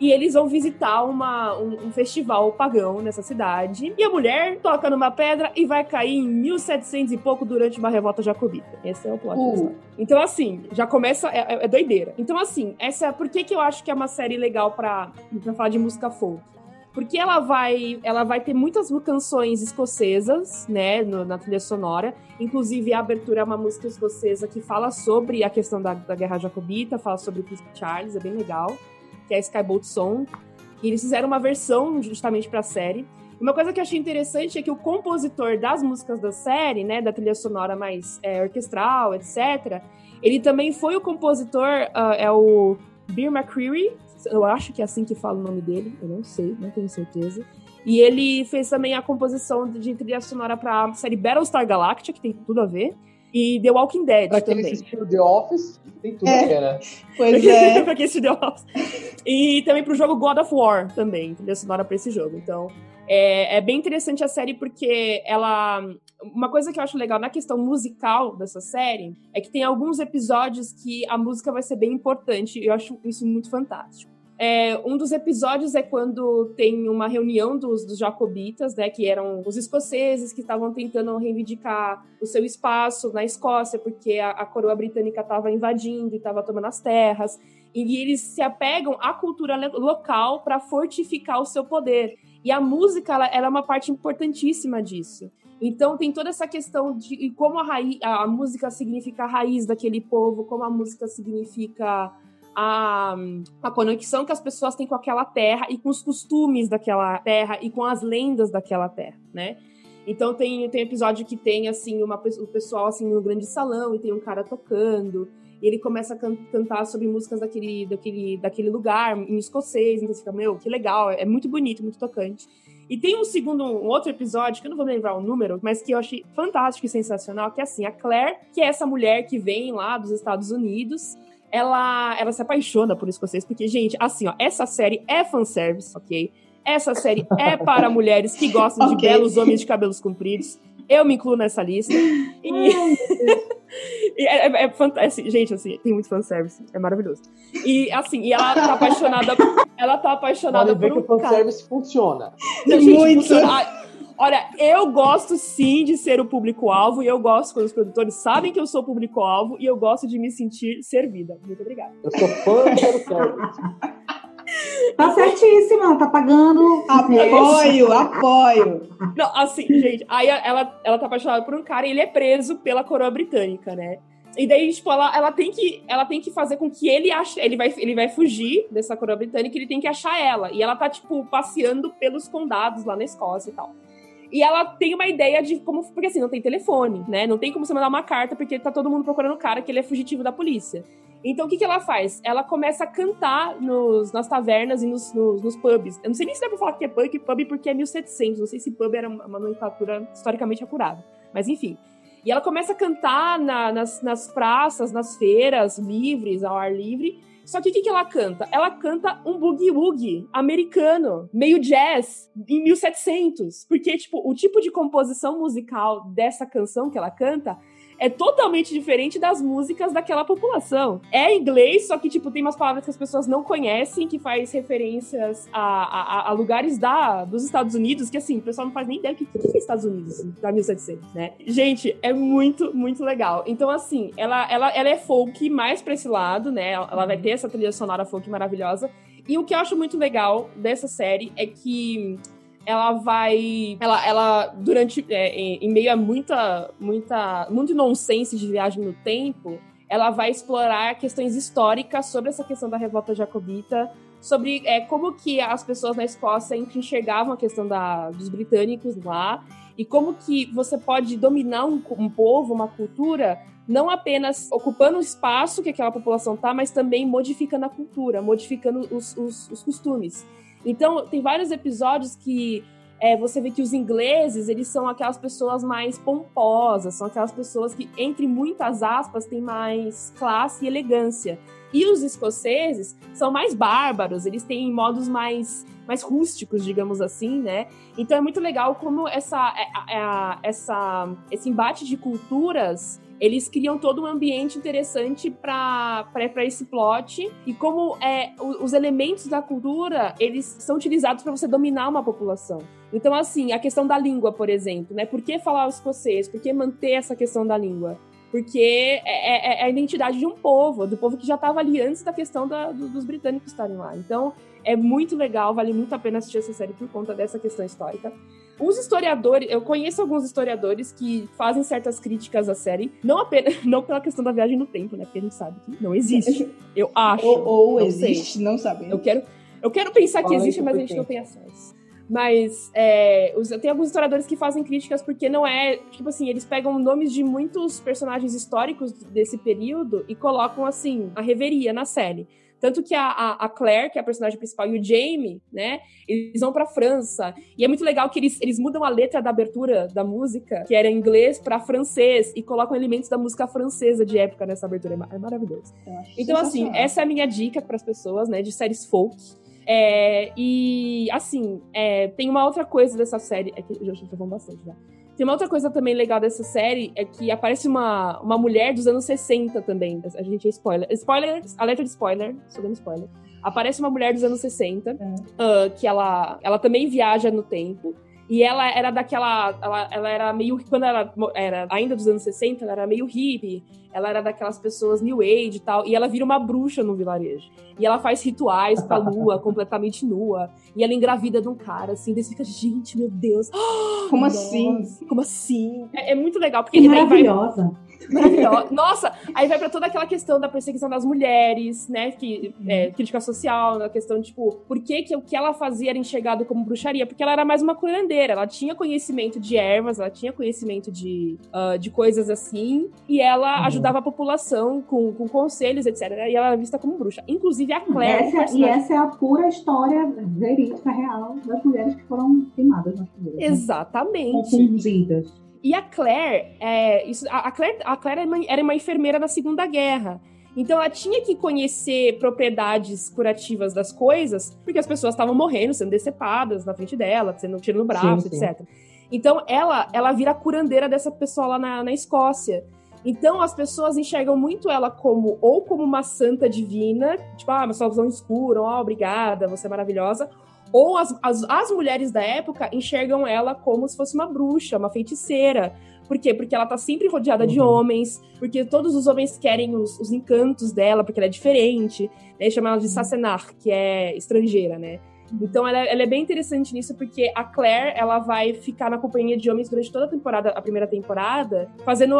Speaker 3: E eles vão visitar uma, um, um festival pagão nessa cidade. E a mulher toca numa pedra e vai cair em 1700 e pouco durante uma revolta jacobita. Esse é o plot
Speaker 2: Uh.
Speaker 3: história. Então, assim, já começa. É, é- é doideira. Então, assim, essa. Por que, que eu acho que é uma série legal pra, pra falar de música folk? Porque ela vai, ela vai ter muitas canções escocesas, né, no- na trilha sonora. Inclusive, a abertura é uma música escocesa que fala sobre a questão da, da Guerra Jacobita, fala sobre o Príncipe Charles, é bem legal, que é a Skyboat Song. E eles fizeram uma versão justamente pra série. Uma coisa que eu achei interessante é que o compositor das músicas da série, né, da trilha sonora mais é, orquestral, etc., ele também foi o compositor, ah, é o Beer McCreary, eu acho que é assim que fala o nome dele, eu não sei, não tenho certeza. E ele fez também a composição de trilha sonora pra série Battlestar Galactica, que tem tudo a ver, e The Walking Dead
Speaker 4: Pra quem
Speaker 3: também.
Speaker 4: assistiu The Office, tem tudo
Speaker 5: É.
Speaker 4: a ver, né?
Speaker 5: Pois é.
Speaker 3: pra quem assistiu The Office. E também pro jogo God of War também, trilha sonora pra esse jogo. Então, é, é bem interessante a série porque ela. Uma coisa que eu acho legal na questão musical dessa série é que tem alguns episódios que a música vai ser bem importante. e Eu acho isso muito fantástico. É, um dos episódios é quando tem uma reunião dos, dos jacobitas, né, que eram os escoceses que estavam tentando reivindicar o seu espaço na Escócia, porque a, a coroa britânica estava invadindo e estava tomando as terras. E eles se apegam à cultura local para fortificar o seu poder. E a música ela, ela é uma parte importantíssima disso. Então tem toda essa questão de como a, raiz, a música significa a raiz daquele povo, como a música significa a, a conexão que as pessoas têm com aquela terra e com os costumes daquela terra e com as lendas daquela terra, né? Então tem, tem episódio que tem assim uma o pessoal assim no grande salão e tem um cara tocando e ele começa a can- cantar sobre músicas daquele, daquele, daquele lugar em escocês, então você fica, meu, que legal, é muito bonito, muito tocante. E tem um segundo, um outro episódio, que eu não vou lembrar o número, mas que eu achei fantástico e sensacional, que é assim, a Claire, que é essa mulher que vem lá dos Estados Unidos, ela, ela se apaixona por escocês, porque, gente, assim, ó, essa série é fanservice, ok? Essa série é para mulheres que gostam okay. de belos homens de cabelos compridos. Eu me incluo nessa lista. E, e é, é, é fantástico. Gente, assim, tem muito fanservice. É maravilhoso. E assim, e ela tá apaixonada. ela tá apaixonada
Speaker 4: Pode
Speaker 3: por
Speaker 4: um que o fanservice cara. funciona.
Speaker 3: Gente, muito. Funciona. Olha, eu gosto sim de ser o público-alvo e eu gosto quando os produtores sabem que eu sou público-alvo e eu gosto de me sentir servida. Muito obrigada.
Speaker 4: Eu sou fã do.
Speaker 2: Tá certíssima, tá pagando.
Speaker 5: Apoio, apoio.
Speaker 3: Não, assim, gente, aí ela, ela tá apaixonada por um cara e ele é preso pela coroa britânica, né? E daí, tipo, ela, ela, tem que, ela tem que fazer com que ele ache. Ele vai, ele vai fugir dessa coroa britânica e ele tem que achar ela. E ela tá, tipo, passeando pelos condados lá na Escócia e tal. E ela tem uma ideia de como. Porque assim, não tem telefone, né? Não tem como você mandar uma carta, porque tá todo mundo procurando o cara que ele é fugitivo da polícia. Então, o que, que ela faz? Ela começa a cantar nos, nas tavernas e nos, nos, nos, pubs. Eu não sei nem se dá pra falar que é pub, pub porque é 1700. Não sei se pub era uma nomenclatura historicamente acurada. Mas, enfim. E ela começa a cantar na, nas, nas praças, nas feiras livres, ao ar livre. Só que o que, que ela canta? Ela canta um boogie-woogie americano, meio jazz, em 1700. Porque, tipo, o tipo de composição musical dessa canção que ela canta é totalmente diferente das músicas daquela população. É inglês, só que, tipo, tem umas palavras que as pessoas não conhecem, que faz referências a, a, a lugares da, dos Estados Unidos, que, assim, o pessoal não faz nem ideia do que, que é Estados Unidos, assim, pra 1700, né? Gente, é muito, muito legal. Então, assim, ela, ela, ela é folk mais pra esse lado, né? Ela vai ter essa trilha sonora folk maravilhosa. E o que eu acho muito legal dessa série é que ela vai. Ela, ela durante. É, em, em, meio a muita, muita. muito nonsense de viagem no tempo, ela vai explorar questões históricas sobre essa questão da revolta jacobita, sobre é, como que as pessoas na Escócia enxergavam a questão da, dos britânicos lá, e como que você pode dominar um, um povo, uma cultura, não apenas ocupando o espaço que aquela população tá, mas também modificando a cultura, modificando os, os, os costumes. Então, tem vários episódios que é, você vê que os ingleses, eles são aquelas pessoas mais pomposas, são aquelas pessoas que, entre muitas aspas, têm mais classe e elegância. E os escoceses são mais bárbaros, eles têm modos mais, mais rústicos, digamos assim, né? Então é muito legal como essa, é, é, essa, esse embate de culturas eles criam todo um ambiente interessante para esse plot e como é, os elementos da cultura eles são utilizados para você dominar uma população. Então, assim, a questão da língua, por exemplo, né? Por que falar o escocês? Por que manter essa questão da língua? Porque é, é, é a identidade de um povo, do povo que já estava ali antes da questão da, do, dos britânicos estarem lá. Então, é muito legal, vale muito a pena assistir essa série por conta dessa questão histórica. Os historiadores, eu conheço alguns historiadores que fazem certas críticas à série, não apenas não pela questão da viagem no tempo, né? Porque a gente sabe que não existe. Eu acho.
Speaker 5: Ou, ou não existe, sei. não sabemos.
Speaker 3: Eu quero, eu quero pensar que existe, mas a gente não tem acesso. Mas é, os, tem alguns historiadores que fazem críticas porque não é. Tipo assim, eles pegam nomes de muitos personagens históricos desse período e colocam, assim, a reveria na série. Tanto que a, a, Claire, que é a personagem principal, e o Jamie, né? Eles vão pra França. E é muito legal que eles, eles mudam a letra da abertura da música, que era em inglês, para francês, e colocam elementos da música francesa de época nessa abertura. É, é maravilhoso. Então, assim, essa é a minha dica para as pessoas, né? De séries folk. É, e, assim, é, tem uma outra coisa dessa série. É que eu já tô falando bastante já. Tem uma outra coisa também legal dessa série, é que aparece uma, uma mulher dos anos 60 também. A gente é spoiler. Spoiler, alerta de spoiler, só dando spoiler. Aparece uma mulher dos anos 60, é. uh, que ela, ela também viaja no tempo. E ela era daquela. Ela, ela era meio. Quando ela era ainda dos anos 60, ela era meio hippie. Ela era daquelas pessoas new age e tal. E ela vira uma bruxa no vilarejo. E ela faz rituais pra lua, completamente nua. E ela engravida de um cara, assim. Daí fica, gente, meu Deus.
Speaker 5: Como assim?
Speaker 3: Como assim? É, é muito legal, porque
Speaker 2: ele maravilhosa.
Speaker 3: Vai... Maravilhosa. Nossa, aí vai pra toda aquela questão da perseguição das mulheres, né? Que, é, crítica social, a questão, tipo, por que, que o que ela fazia era enxergado como bruxaria? Porque ela era mais uma curandeira, ela tinha conhecimento de ervas, ela tinha conhecimento de, uh, de coisas assim, e ela uhum. ajudava a população com, com conselhos, etc. E ela era vista como bruxa. Inclusive a Claire.
Speaker 2: Essa, personagem... E essa é a pura história verídica, real, das mulheres que foram queimadas na fogueira.
Speaker 3: Né? Exatamente.
Speaker 2: Confundidas.
Speaker 3: E a Claire, é, isso, a, Claire, a Claire era uma, era uma enfermeira na Segunda Guerra. Então ela tinha que conhecer propriedades curativas das coisas, porque as pessoas estavam morrendo, sendo decepadas na frente dela, sendo tiro no braço, sim, sim. etc. Então ela, ela vira a curandeira dessa pessoa lá na, na Escócia. Então as pessoas enxergam muito ela como ou como uma santa divina, tipo, ah, mas sua visão escura, oh, obrigada, você é maravilhosa, ou as, as, as mulheres da época enxergam ela como se fosse uma bruxa, uma feiticeira. Por quê? Porque ela tá sempre rodeada uhum. de homens, porque todos os homens querem os, os encantos dela, porque ela é diferente. Né? Chama ela de uhum. Sassenar, que é estrangeira, né? Então ela, ela, é bem interessante nisso, porque a Claire, ela vai ficar na companhia de homens durante toda a temporada, a primeira temporada, fazendo,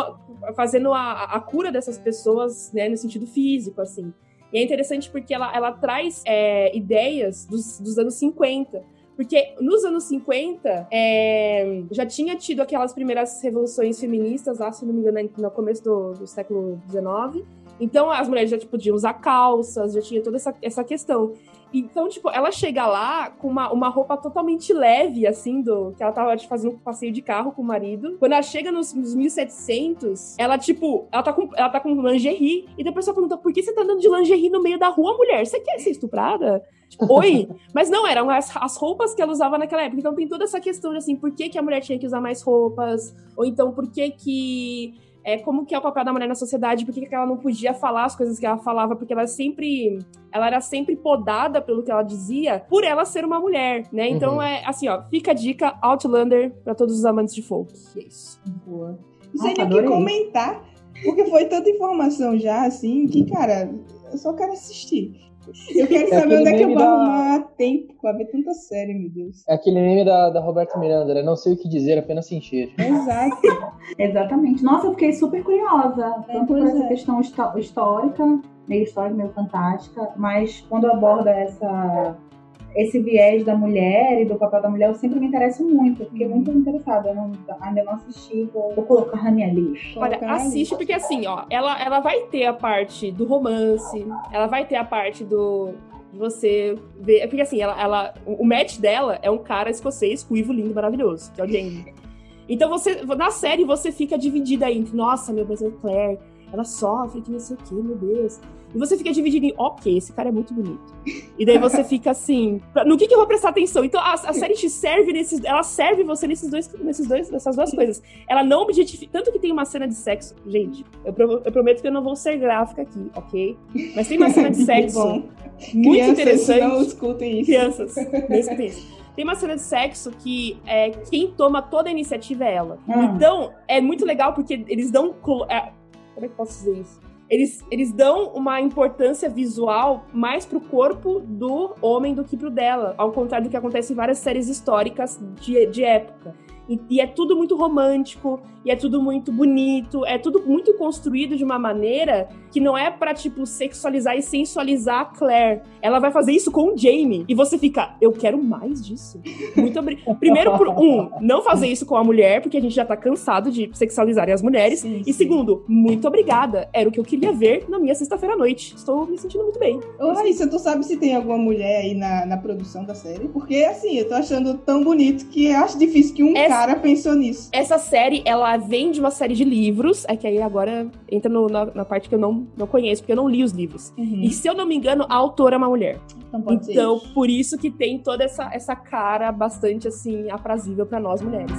Speaker 3: fazendo a, a cura dessas pessoas, né, no sentido físico, assim. E é interessante porque ela, ela traz é, ideias dos, dos anos 50. Porque nos anos 50, é, já tinha tido aquelas primeiras revoluções feministas, lá, se não me engano, no começo do, do século XIX. Então, as mulheres já tipo, podiam usar calças, já tinha toda essa, essa questão. Então, tipo, ela chega lá com uma, uma roupa totalmente leve, assim, do que ela tava fazendo um passeio de carro com o marido. Quando ela chega nos, nos 1700, ela, tipo, ela tá, com, ela tá com lingerie. E depois ela pergunta, por que você tá andando de lingerie no meio da rua, mulher? Você quer ser estuprada? Tipo, oi? Mas não, eram as, as roupas que ela usava naquela época. Então tem toda essa questão de, assim, por que, que a mulher tinha que usar mais roupas? Ou então, por que que é, como que é o papel da mulher na sociedade, por que, ela não podia falar as coisas que ela falava, porque ela sempre ela era sempre podada pelo que ela dizia, por ela ser uma mulher, né? Então uhum. é assim, ó, fica a dica Outlander para todos os amantes de folk.
Speaker 5: É isso. Boa. Não sei nem o que comentar, porque foi tanta informação já, assim, que, cara, eu só quero assistir. Eu quero é saber onde é que eu vou da... arrumar tempo pra ver tanta série, meu Deus.
Speaker 4: É aquele meme da, da Roberta Miranda, né? Não sei o que dizer, apenas sentir.
Speaker 2: Exato. Exatamente. Nossa, eu fiquei super curiosa. É, tanto por essa é. questão histórica, meio histórica, meio fantástica, mas quando aborda essa esse viés da mulher e do papel da mulher, eu sempre me interesso muito. Eu fiquei muito interessada. Eu não, ainda não assisti, vou, vou colocar na minha lista.
Speaker 3: Olha, assiste, porque assim, ó, ela, ela vai ter a parte do romance, ela vai ter a parte do. Você ver. Porque assim, ela, ela, o match dela é um cara escocês, ruivo, lindo, maravilhoso, que é o Jamie. Então você, na série, você fica dividida entre, nossa, meu Deus, Claire, ela sofre, que não sei o que, meu Deus. E você fica dividido em, ok, esse cara é muito bonito. E daí você fica assim, no que, que eu vou prestar atenção? Então a, a, série te serve nesses. Ela serve você nesses dois, nesses dois, nessas duas coisas. Ela não objetifica. Tanto que tem uma cena de sexo. Gente, eu, pro, eu prometo que eu não vou ser gráfica aqui, ok? Mas tem uma cena de sexo muito Crianças, interessante.
Speaker 5: Não escutem isso.
Speaker 3: Crianças, não escutem isso. Tem uma cena de sexo que é, quem toma toda a iniciativa é ela. Hum. Então, é muito legal porque eles dão. É, como é que posso dizer isso? Eles, eles dão uma importância visual mais pro corpo do homem do que pro dela, ao contrário do que acontece em várias séries históricas de, de época. E, e, é tudo muito romântico, e é tudo muito bonito, é tudo muito construído de uma maneira que não é pra, tipo, sexualizar e sensualizar a Claire. Ela vai fazer isso com o Jamie. E você fica, eu quero mais disso. Muito obrigado. Primeiro, por um, não fazer isso com a mulher, porque a gente já tá cansado de sexualizarem as mulheres. Sim, sim. E segundo, muito obrigada. Era o que eu queria ver na minha sexta-feira à noite. Estou me sentindo muito bem.
Speaker 5: Ô, Raíssa, tu sabe se tem alguma mulher aí na, na produção da série? Porque, assim, eu tô achando tão bonito que acho difícil que um Essa cara pensou nisso.
Speaker 3: Essa série, ela vem de uma série de livros, é que aí agora entra no, na, na, parte que eu não, não conheço, porque eu não li os livros. Uhum. E se eu não me engano, a autora é uma mulher. Então, então por isso que tem toda essa, essa cara bastante, assim, aprazível para nós mulheres.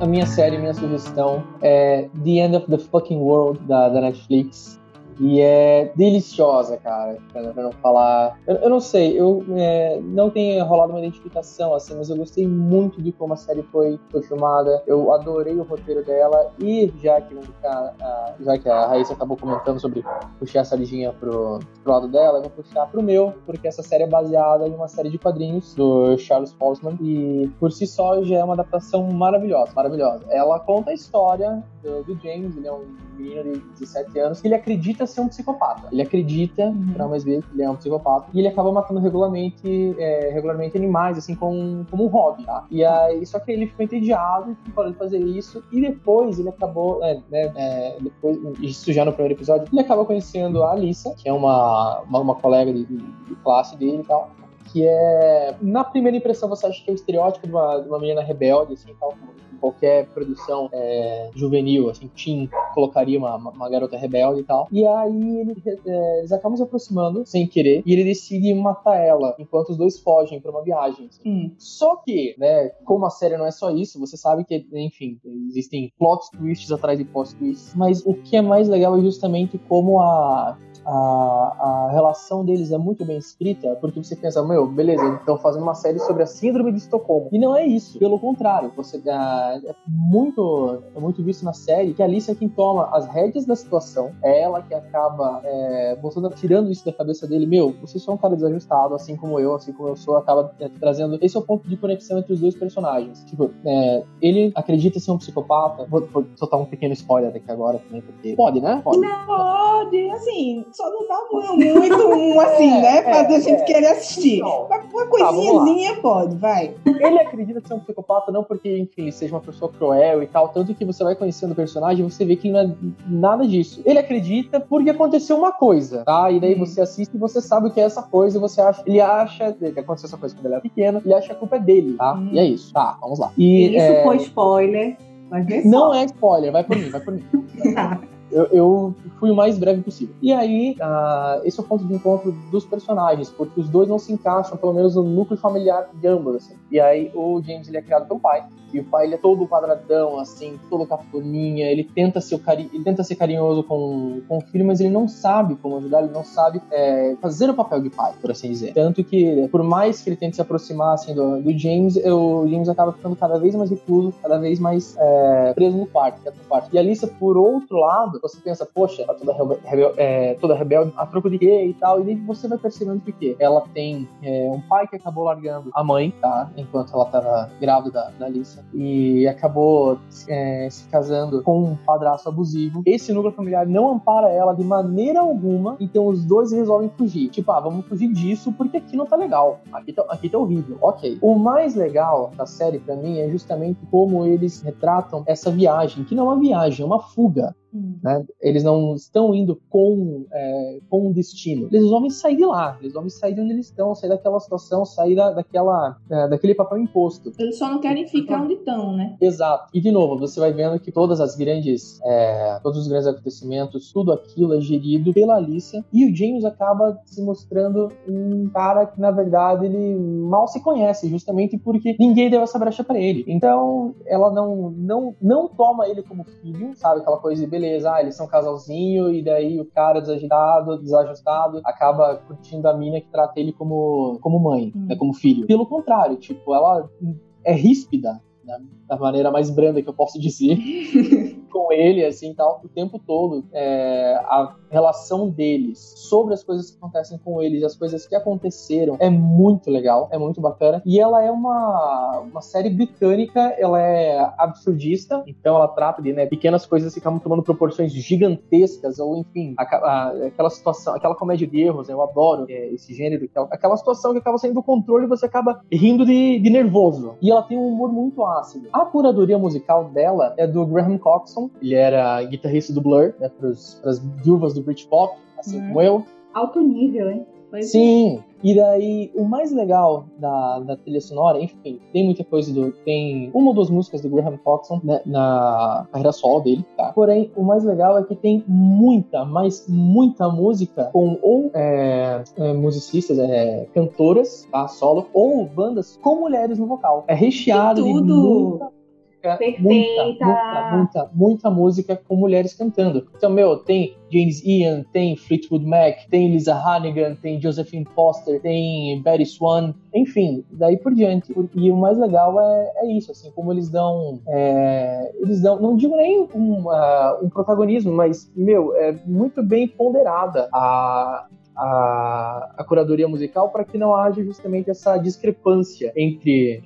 Speaker 4: A minha série, minha sugestão é The End of the Fucking World, da, da Netflix E é deliciosa, cara, pra, não falar. Eu, eu, não sei, eu é, não tenho rolado uma identificação, assim, mas eu gostei muito de como a série foi, foi filmada. Eu adorei o roteiro dela. E já que, a, já que a Raíssa acabou comentando sobre puxar essa sardinha pro, pro lado dela, eu vou puxar pro meu, porque essa série é baseada em uma série de quadrinhos do Charles Postman. E por si só já é uma adaptação maravilhosa, maravilhosa. Ela conta a história do, do James, ele é um menino de 17 anos, que ele acredita ser um psicopata. Ele acredita, uhum. pra mais ver, que ele é um psicopata. E ele acaba matando regularmente, é, regularmente animais, assim, como, como um hobby, tá? E aí, só que ele ficou entediado e parou de fazer isso. E depois ele acabou, é, né, é, depois, isso já no primeiro episódio, ele acaba conhecendo a Alissa, que é uma, uma, uma colega de, de classe dele e tal que é na primeira impressão você acha que é o estereótipo de uma, de uma menina rebelde assim tal qualquer produção é, juvenil, assim, teen, colocaria uma, uma, garota rebelde e tal. E aí ele, é, eles acabam se aproximando, sem querer, e ele decide matar ela, enquanto os dois fogem para uma viagem. Assim. Hum. Só que, né, como a série não é só isso, você sabe que, enfim, existem plot twists atrás de plot twists, mas o que é mais legal é justamente como a, a, a, relação deles é muito bem escrita, porque você pensa, meu, beleza, estão fazendo uma série sobre a síndrome de Estocolmo. E não é isso. Pelo contrário, você é muito, é muito visto na série que a Alice é quem toma as rédeas da situação, é ela que acaba é, tirando isso da cabeça dele. Meu, você só é um cara desajustado, assim como eu, assim como eu sou, acaba é, trazendo. Esse é o ponto de conexão entre os dois personagens. Tipo, é, ele acredita ser um psicopata. Vou, vou soltar um pequeno spoiler aqui agora também, porque pode, né?
Speaker 5: Pode. Não, pode, assim, só não dá muito um assim, é, né? Pra é, gente é. querer assistir. Não. Uma coisinhazinha tá, pode, vai.
Speaker 4: Ele acredita ser um psicopata não porque, enfim, ele seja uma pessoa cruel e tal, tanto que você vai conhecendo o personagem e você vê que não é nada disso. Ele acredita porque aconteceu uma coisa, tá? E daí hum. você assiste e você sabe o que é essa coisa e você acha, ele acha que aconteceu essa coisa quando ele era pequeno, ele acha que a culpa é dele, tá? Hum. E é isso. Tá, vamos lá.
Speaker 2: E, isso é... foi spoiler. Mas
Speaker 4: não é spoiler, vai por mim, vai por mim. tá. Eu, eu, fui o mais breve possível. E aí, uh, esse é o ponto de encontro dos personagens, porque os dois não se encaixam, pelo menos no núcleo familiar de ambos, assim. E aí, o James, ele é criado pelo pai, e o pai, ele é todo quadradão, assim, todo cafuninha, ele tenta ser, cari ele tenta ser carinhoso com, com o filho, mas ele não sabe como ajudar, ele não sabe é, fazer o papel de pai, por assim dizer. Tanto que, por mais que ele tente se aproximar, assim, do, do James, o James acaba ficando cada vez mais recluso, cada vez mais é, preso no quarto, no quarto. E a Lisa, por outro lado, você pensa, poxa, ela toda, rebel, é, toda rebelde, a troco de quê e tal, e daí você vai percebendo que quê? ela tem é, um pai que acabou largando a mãe, tá? Enquanto ela tava grávida da, da E acabou é, se casando com um padrasto abusivo. Esse núcleo familiar não ampara ela de maneira alguma, então os dois resolvem fugir. Tipo, ah, vamos fugir disso porque aqui não tá legal, aqui tá, aqui tá horrível. Ok. O mais legal da série para mim é justamente como eles retratam essa viagem, que não é uma viagem, é uma fuga. Hum. Né? Eles não estão indo com, é, com um destino. Eles vão sair de lá, eles vão sair de onde eles estão, sair daquela situação, sair da, daquela, é, daquele papel imposto.
Speaker 5: Eles só não querem ficar onde estão, né?
Speaker 4: Exato. E de novo, você vai vendo que todas as grandes, é, todos os grandes acontecimentos, tudo aquilo é gerido pela Alicia. E o James acaba se mostrando um cara que, na verdade, ele mal se conhece, justamente porque ninguém deu essa brecha para ele. Então, ela não, não, não toma ele como filho, sabe? Aquela coisa de beleza, ah, eles são um casalzinho, e daí o cara desagitado, desajustado, acaba curtindo a mina que trata ele como, como mãe, hum. né, como filho. Pelo contrário, tipo, ela é ríspida, né, da maneira mais branda que eu posso dizer. com ele, assim, tal, o tempo todo. É, a relação deles sobre as coisas que acontecem com eles, as coisas que aconteceram, é muito legal, é muito bacana. E ela é uma, uma série britânica, ela é absurdista, então ela trata de né, pequenas coisas que acabam tomando proporções gigantescas, ou enfim, a, a, aquela situação, aquela comédia de erros, né, eu adoro é, esse gênero, aquela, aquela situação que acaba saindo do controle e você acaba rindo de, de nervoso. E ela tem um humor muito ácido. A curadoria musical dela é do Graham Ele era guitarrista do Blur, né, para as viúvas do Britpop, assim uhum. como eu.
Speaker 2: Alto nível, hein?
Speaker 4: Pois Sim, é. e daí o mais legal da, da trilha sonora, enfim, tem muita coisa do. Tem uma ou duas músicas do Graham Coxon né, na carreira solo dele, tá? Porém, o mais legal é que tem muita, mas muita música com ou é, é, musicistas, é, cantoras, tá? Solo, ou bandas com mulheres no vocal. É recheado de muita
Speaker 2: Perfeita.
Speaker 4: muita, muita, muita, muita música com mulheres cantando. Então, meu, tem James Ian, tem Fleetwood Mac, tem Lisa Hannigan, tem Josephine Foster, tem Betty Swan, enfim, daí por diante. E o mais legal é, é isso, assim, como eles dão, é, eles dão, não digo nem um, uh, um protagonismo, mas, meu, é muito bem ponderada a, a, a curadoria musical para que não haja justamente essa discrepância entre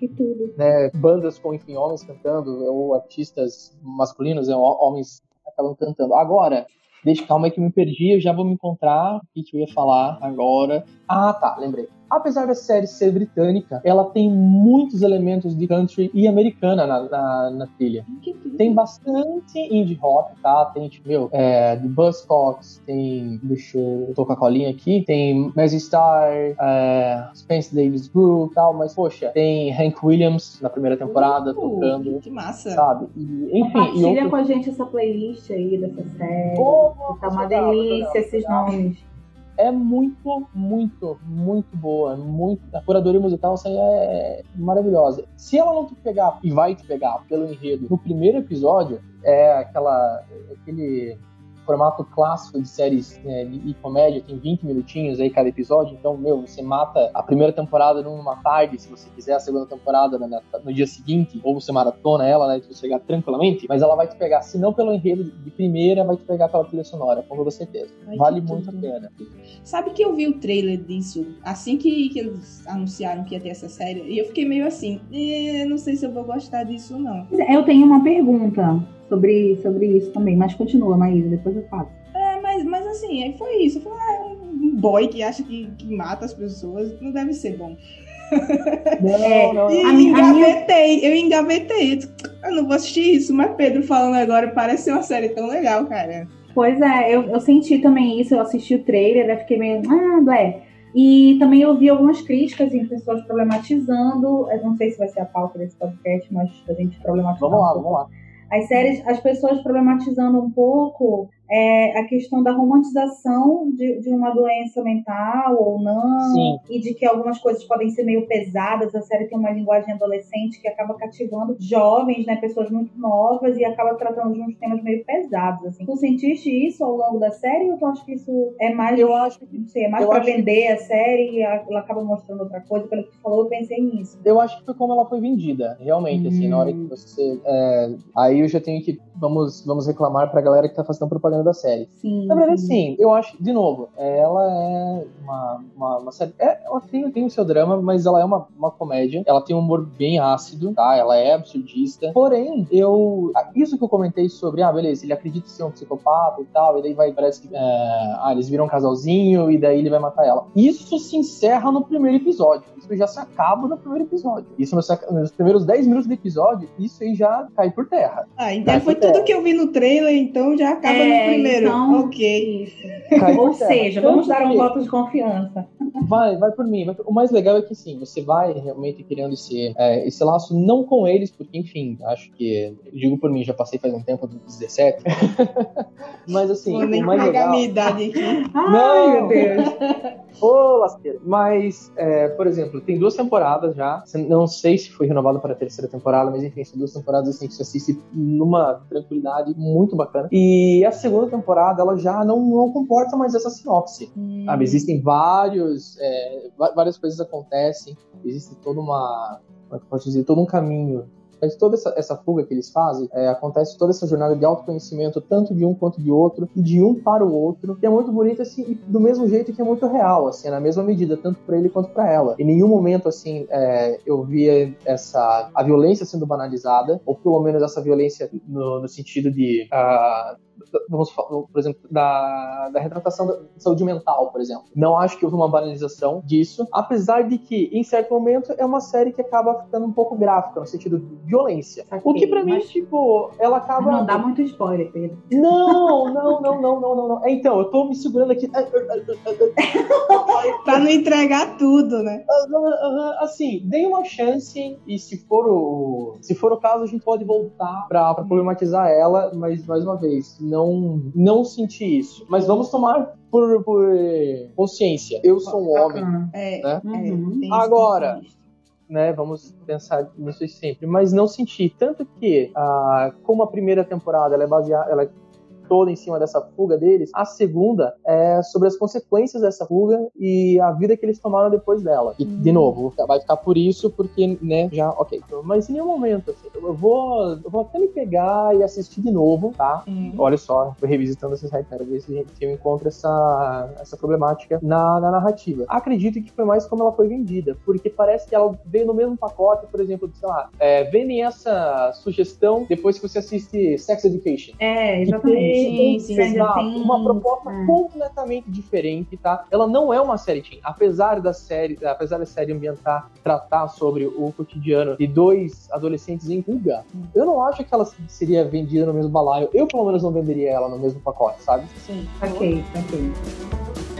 Speaker 4: né, bandas com enfim, homens cantando ou artistas masculinos, né, homens acabam cantando. Agora, deixa calma aí que eu me perdi, eu já vou me encontrar. O que, que eu ia falar agora? Ah, tá, lembrei apesar da série ser britânica, ela tem muitos elementos de country e americana na, na, na trilha. Tem bastante indie rock, tá? Tem, tipo, meu, é, The Buzzcocks, tem, deixa eu, eu tô com a colinha aqui, tem Mazzy Star, é, Spence Davis Group e tal, mas, poxa, tem Hank Williams na primeira temporada uh, tocando.
Speaker 5: Que massa.
Speaker 4: Sabe? E, enfim.
Speaker 2: Compartilha
Speaker 4: e outro...
Speaker 2: com a gente essa playlist aí dessa série. Oh, tá uma delícia esses nomes
Speaker 4: é muito, muito, muito boa. Muito, a curadoria musical assim, é maravilhosa. Se ela não te pegar, e vai te pegar pelo enredo, no primeiro episódio, é aquela. aquele formato clássico de séries né, e comédia, tem 20 minutinhos aí cada episódio, então, meu, você mata a primeira temporada numa tarde, se você quiser, a segunda temporada no, no dia seguinte, ou você maratona ela, né, você chegar tranquilamente, mas ela vai te pegar, se não pelo enredo de primeira, vai te pegar pela trilha sonora, com toda certeza. Ai, vale muito tudo. a pena.
Speaker 5: Sabe que eu vi o trailer disso, assim que, que eles anunciaram que ia ter essa série, e eu fiquei meio assim, eh, não sei se eu vou gostar disso, não.
Speaker 2: Eu tenho uma pergunta sobre, sobre isso também. Mas continua, Maísa, depois eu falo.
Speaker 5: É, mas, mas assim, aí foi isso. Foi ah, um boy que acha que, que mata as pessoas. Não deve ser bom.
Speaker 2: Não, é, não,
Speaker 5: E a engavetei, minha... eu engavetei. Eu não vou assistir isso, mas Pedro falando agora parece ser uma série tão legal, cara.
Speaker 2: Pois é, eu, eu senti também isso, eu assisti o trailer, eu fiquei meio, ah, blé. E também eu vi algumas críticas em pessoas problematizando, eu não sei se vai ser a pauta desse podcast, mas a gente problematizar.
Speaker 4: Vamos lá, vamos lá
Speaker 2: as séries, as pessoas problematizando um pouco é, a questão da romantização de, de, uma doença mental ou não,
Speaker 4: Sim.
Speaker 2: e de que algumas coisas podem ser meio pesadas. A série tem uma linguagem adolescente que acaba cativando jovens, né, pessoas muito novas, e acaba tratando de uns temas meio pesados. Assim. Tu sentiste isso ao longo da série ou tu acha que isso é mais.
Speaker 4: Eu acho que.
Speaker 2: Não sei, é mais pra vender a série e ela acaba mostrando outra coisa? Pelo que tu falou, eu pensei nisso.
Speaker 4: Eu acho que foi como ela foi vendida, realmente, hum. assim, na hora que hum. você. É, aí eu já tenho que. Vamos, vamos reclamar pra galera que tá fazendo propaganda da série.
Speaker 2: Sim.
Speaker 4: Na verdade, sim. Eu acho, de novo, ela é uma, uma, uma série. É, ela tem, tem o seu drama, mas ela é uma, uma comédia. Ela tem um humor bem ácido, tá? Ela é absurdista. Porém, eu. Isso que eu comentei sobre, ah, beleza, ele acredita ser um psicopata e tal, e daí vai, parece que. É, ah, eles viram um casalzinho e daí ele vai matar ela. Isso se encerra no primeiro episódio. Isso já se acaba no primeiro episódio. Isso nos, nos primeiros 10 minutos do episódio, isso aí já cai por terra.
Speaker 5: Ah, então foi tudo que eu vi no trailer, então já acaba é, no primeiro. Então, ok.
Speaker 2: Ou seja, vamos dar um voto de confiança.
Speaker 4: Vai, vai por mim. O mais legal é que sim, você vai realmente criando esse, é, esse laço, não com eles, porque, enfim, acho que. Digo por mim, já passei faz um tempo dos 17. Mas assim,
Speaker 5: Vou nem
Speaker 4: o mais legal.
Speaker 5: a minha idade aqui.
Speaker 2: Ai, meu Deus.
Speaker 4: Ô, oh. Mas, é, por exemplo, tem duas temporadas já. Não sei se foi renovado para a terceira temporada, mas enfim, são duas temporadas assim que você assiste numa tranquilidade muito bacana. E a segunda temporada, ela já não, não comporta mais essa sinopse. Hum. Sabe? Existem vários. É, várias coisas acontecem, existe toda uma. Como é que eu posso dizer? Todo um caminho mas toda essa, essa fuga que eles fazem, é, acontece toda essa jornada de autoconhecimento, tanto de um quanto de outro, e de um para o outro, que é muito bonito, assim, e do mesmo jeito que é muito real, assim, na mesma medida, tanto para ele quanto para ela. Em nenhum momento, assim, é, eu via essa, a violência sendo banalizada, ou pelo menos essa violência no, no sentido de. Uh, vamos falar, por exemplo, da, da retratação da saúde mental, por exemplo. Não acho que houve uma banalização disso, apesar de que, em certo momento, é uma série que acaba ficando um pouco gráfica, no sentido de violência.
Speaker 2: Saquei,
Speaker 4: o que pra mim, tipo, ela acaba.
Speaker 2: Não dá muito spoiler, Pedro.
Speaker 4: Não, não, não, não, não, não, não. Então, eu tô me segurando aqui.
Speaker 5: pra não entregar tudo, né?
Speaker 4: Assim, dê uma chance e se for o. Se for o caso, a gente pode voltar pra, pra problematizar ela, mas mais uma vez não, não senti isso. Mas vamos tomar por, por consciência. Eu sou um homem.
Speaker 5: É,
Speaker 4: né?
Speaker 5: uhum.
Speaker 4: é, Agora, né, vamos pensar nisso sempre, mas não senti. Tanto que, ah, como a primeira temporada ela é baseada, ela toda em cima dessa fuga deles. A segunda é sobre as consequências dessa fuga e a vida que eles tomaram depois dela. E, de novo, vai ficar por isso, porque, né, já, ok. Mas em nenhum momento, assim, eu vou, eu vou até me pegar e assistir de novo, tá? Uhum. Olha só, tô revisitando essa série, quero ver se, se eu encontro essa, essa problemática na, na narrativa. Acredito que foi mais como ela foi vendida, porque parece que ela veio no mesmo pacote, por exemplo, sei lá, é, vendem essa sugestão depois que você assiste Sex Education.
Speaker 2: É, exatamente
Speaker 4: sim, sim, exato, uma proposta é. completamente diferente, tá? Ela não é uma série teen, apesar da série, apesar da série ambientar, tratar sobre o cotidiano de dois adolescentes em fuga, hum. eu não acho que ela seria vendida no mesmo balaio. Eu, pelo menos, não venderia ela no mesmo pacote, sabe?
Speaker 2: Sim, ok, ok.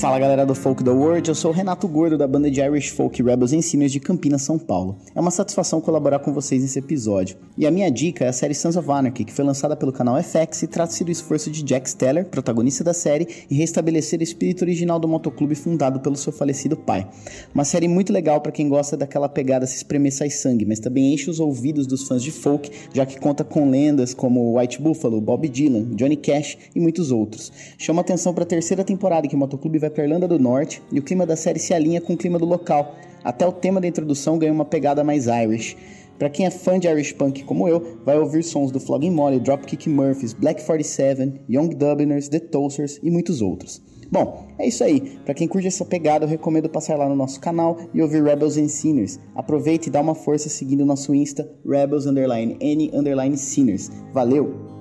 Speaker 7: Fala galera do Folk the World, eu sou o Renato Gordo da banda de Irish Folk Rebels Ensinos de Campinas, São Paulo. É uma satisfação colaborar com vocês nesse episódio. E a minha dica é a série Sons of Anarchy, que foi lançada pelo canal FX e trata-se do esforço de Jack Steller, protagonista da série, em restabelecer o espírito original do motoclube fundado pelo seu falecido pai. Uma série muito legal para quem gosta daquela pegada se espremer sai sangue, mas também enche os ouvidos dos fãs de folk, já que conta com lendas como White Buffalo, Bob Dylan, Johnny Cash e muitos outros. Chama atenção para a terceira temporada que o motoclube vai vai para Irlanda do Norte e o clima da série se alinha com o clima do local. Até o tema da introdução ganha uma pegada mais Irish. Para quem é fã de Irish Punk como eu, vai ouvir sons do Flogging Molly, Dropkick Murphys, Black 47, Young Dubliners, The Toasters e muitos outros. Bom, é isso aí. Para quem curte essa pegada, eu recomendo passar lá no nosso canal e ouvir Rebels and Sinners. Aproveite e dá uma força seguindo o nosso Insta, Rebels Underline N Underline Sinners. Valeu!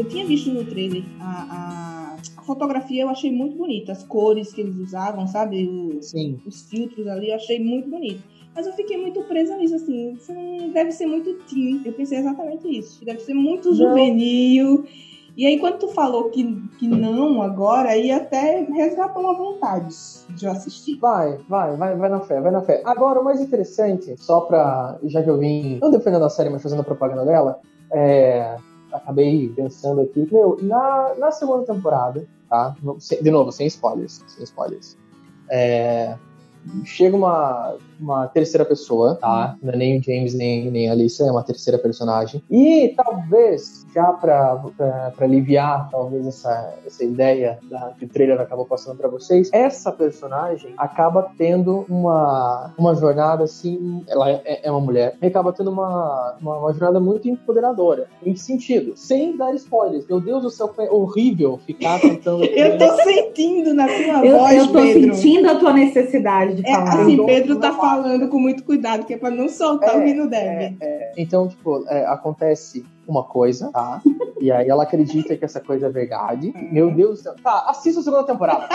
Speaker 5: Eu tinha visto no trailer a, a, a, fotografia, eu achei muito bonita. As cores que eles usavam, sabe? O,
Speaker 4: Sim.
Speaker 5: Os filtros ali, eu achei muito bonito. Mas eu fiquei muito presa nisso, assim. Isso deve ser muito teen. Eu pensei exatamente isso. Deve ser muito juvenil. E aí, quando tu falou que, que não agora, aí até resgatou uma vontade de eu assistir.
Speaker 4: Vai, vai, vai, vai na fé, vai na fé. Agora, o mais interessante, só pra. Já que eu vim, não defendendo a série, mas fazendo a propaganda dela, é acabei pensando aqui, meu, na, na segunda temporada, tá? De novo, sem spoilers, sem spoilers. É, chega uma, uma terceira pessoa, tá? Não é nem o James nem, nem a Alicia, é uma terceira personagem. E talvez, já pra, pra, pra aliviar talvez essa, essa ideia da, que o trailer acabou passando para vocês, essa personagem acaba tendo uma, uma jornada assim, ela é, é uma mulher, e acaba tendo uma, uma, uma, jornada muito empoderadora. Em que sentido? Sem dar spoilers. Meu Deus do céu, é horrível ficar cantando.
Speaker 5: eu tô sentindo na tua
Speaker 2: eu,
Speaker 5: voz,
Speaker 2: Eu tô Pedro. sentindo a tua necessidade de é, falar.
Speaker 5: É, assim, Pedro tá falando com muito cuidado, que é pra não soltar é, o que não deve.
Speaker 4: É, é. então, tipo, é, acontece uma coisa, tá? e aí ela acredita que essa coisa é verdade. Meu Deus do céu. Tá, assista a segunda temporada.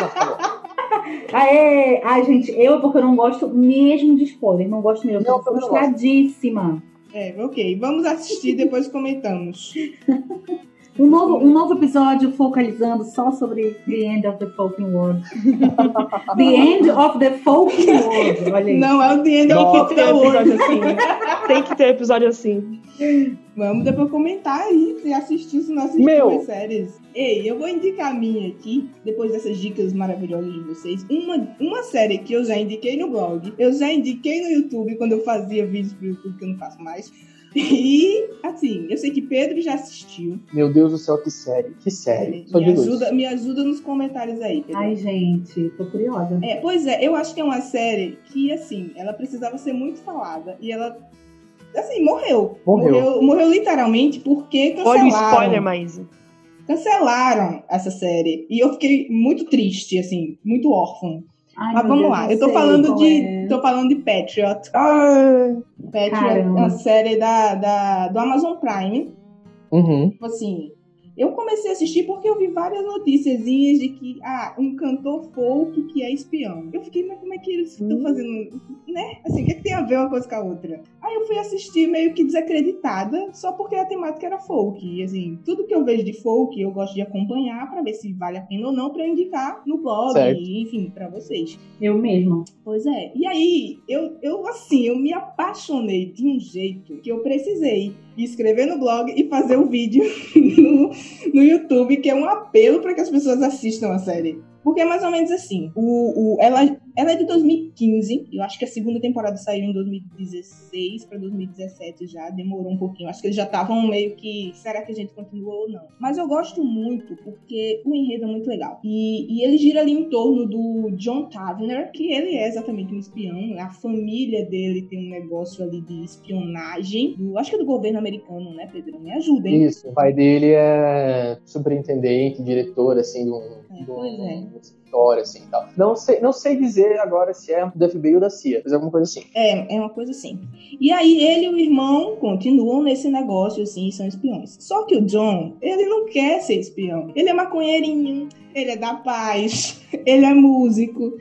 Speaker 2: Aê! Ai, gente, eu porque eu não gosto mesmo de spoiler. Não gosto mesmo. Não, tô frustradíssima.
Speaker 5: É, ok. Vamos assistir depois comentamos.
Speaker 2: Um novo, um novo episódio focalizando só sobre The End of the Folking World. the End of the Folking World. Olha aí.
Speaker 5: Não, é o The End of the
Speaker 3: World. Assim. Tem que ter episódio assim.
Speaker 5: Vamos depois comentar aí e assistir as nossas Meu. séries. Ei, eu vou indicar a minha aqui, depois dessas dicas maravilhosas de vocês. Uma, uma série que eu já indiquei no blog, eu já indiquei no YouTube quando eu fazia vídeos pro YouTube, que eu não faço mais. E, assim, eu sei que Pedro já assistiu.
Speaker 4: Meu Deus do céu, que série, que série.
Speaker 5: Me, ajuda, me ajuda nos comentários aí, Pedro.
Speaker 2: Ai, gente, tô curiosa.
Speaker 5: É, pois é, eu acho que é uma série que, assim, ela precisava ser muito falada. E ela, assim, morreu. Morreu, morreu, morreu literalmente porque cancelaram. Olha o
Speaker 3: spoiler, Maísa.
Speaker 5: Cancelaram essa série. E eu fiquei muito triste, assim, muito órfão. Ai, Mas vamos Deus lá, eu tô falando de. É. tô falando de Patriot. Ah, Patriot Caramba. é uma série da, da, do Amazon Prime.
Speaker 4: Uhum.
Speaker 5: Tipo assim, eu comecei a assistir porque eu vi várias noticiazinhas de que, ah, um cantor folk que é espião. Eu fiquei, mas como é que eles estão hum. fazendo, né? Assim, o que, é que tem a ver uma coisa com a outra? Aí eu fui assistir meio que desacreditada, só porque a temática era folk. E assim, tudo que eu vejo de folk, eu gosto de acompanhar para ver se vale a pena ou não para indicar no blog, certo. enfim, para vocês.
Speaker 2: Eu mesma.
Speaker 5: Pois é. E aí, eu, eu assim, eu me apaixonei de um jeito que eu precisei escrever no blog e fazer um vídeo no, no YouTube, que é um apelo para que as pessoas assistam a série. Porque é mais ou menos assim. O, o, ela, ela é de 2015. Eu acho que a segunda temporada saiu em 2016 para 2017 já. Demorou um pouquinho. Acho que eles já estavam meio que. Será que a gente continua ou não? Mas eu gosto muito porque o enredo é muito legal. E, e ele gira ali em torno do John Tavener, que ele é exatamente um espião. A família dele tem um negócio ali de espionagem. Do, acho que é do governo americano, né, Pedro? Me ajuda, hein?
Speaker 4: Isso. O pai dele é superintendente, diretor, assim, de um.
Speaker 5: É,
Speaker 4: um-
Speaker 5: pois é.
Speaker 4: escritório, assim, e tal. Não sei, não sei dizer agora se é do FBI ou da CIA, mas é alguma coisa assim.
Speaker 5: É, é uma coisa assim. E aí ele e o irmão continuam nesse negócio, assim, são espiões. Só que o John, ele não quer ser espião. Ele é maconheirinho, ele é da paz, ele é músico.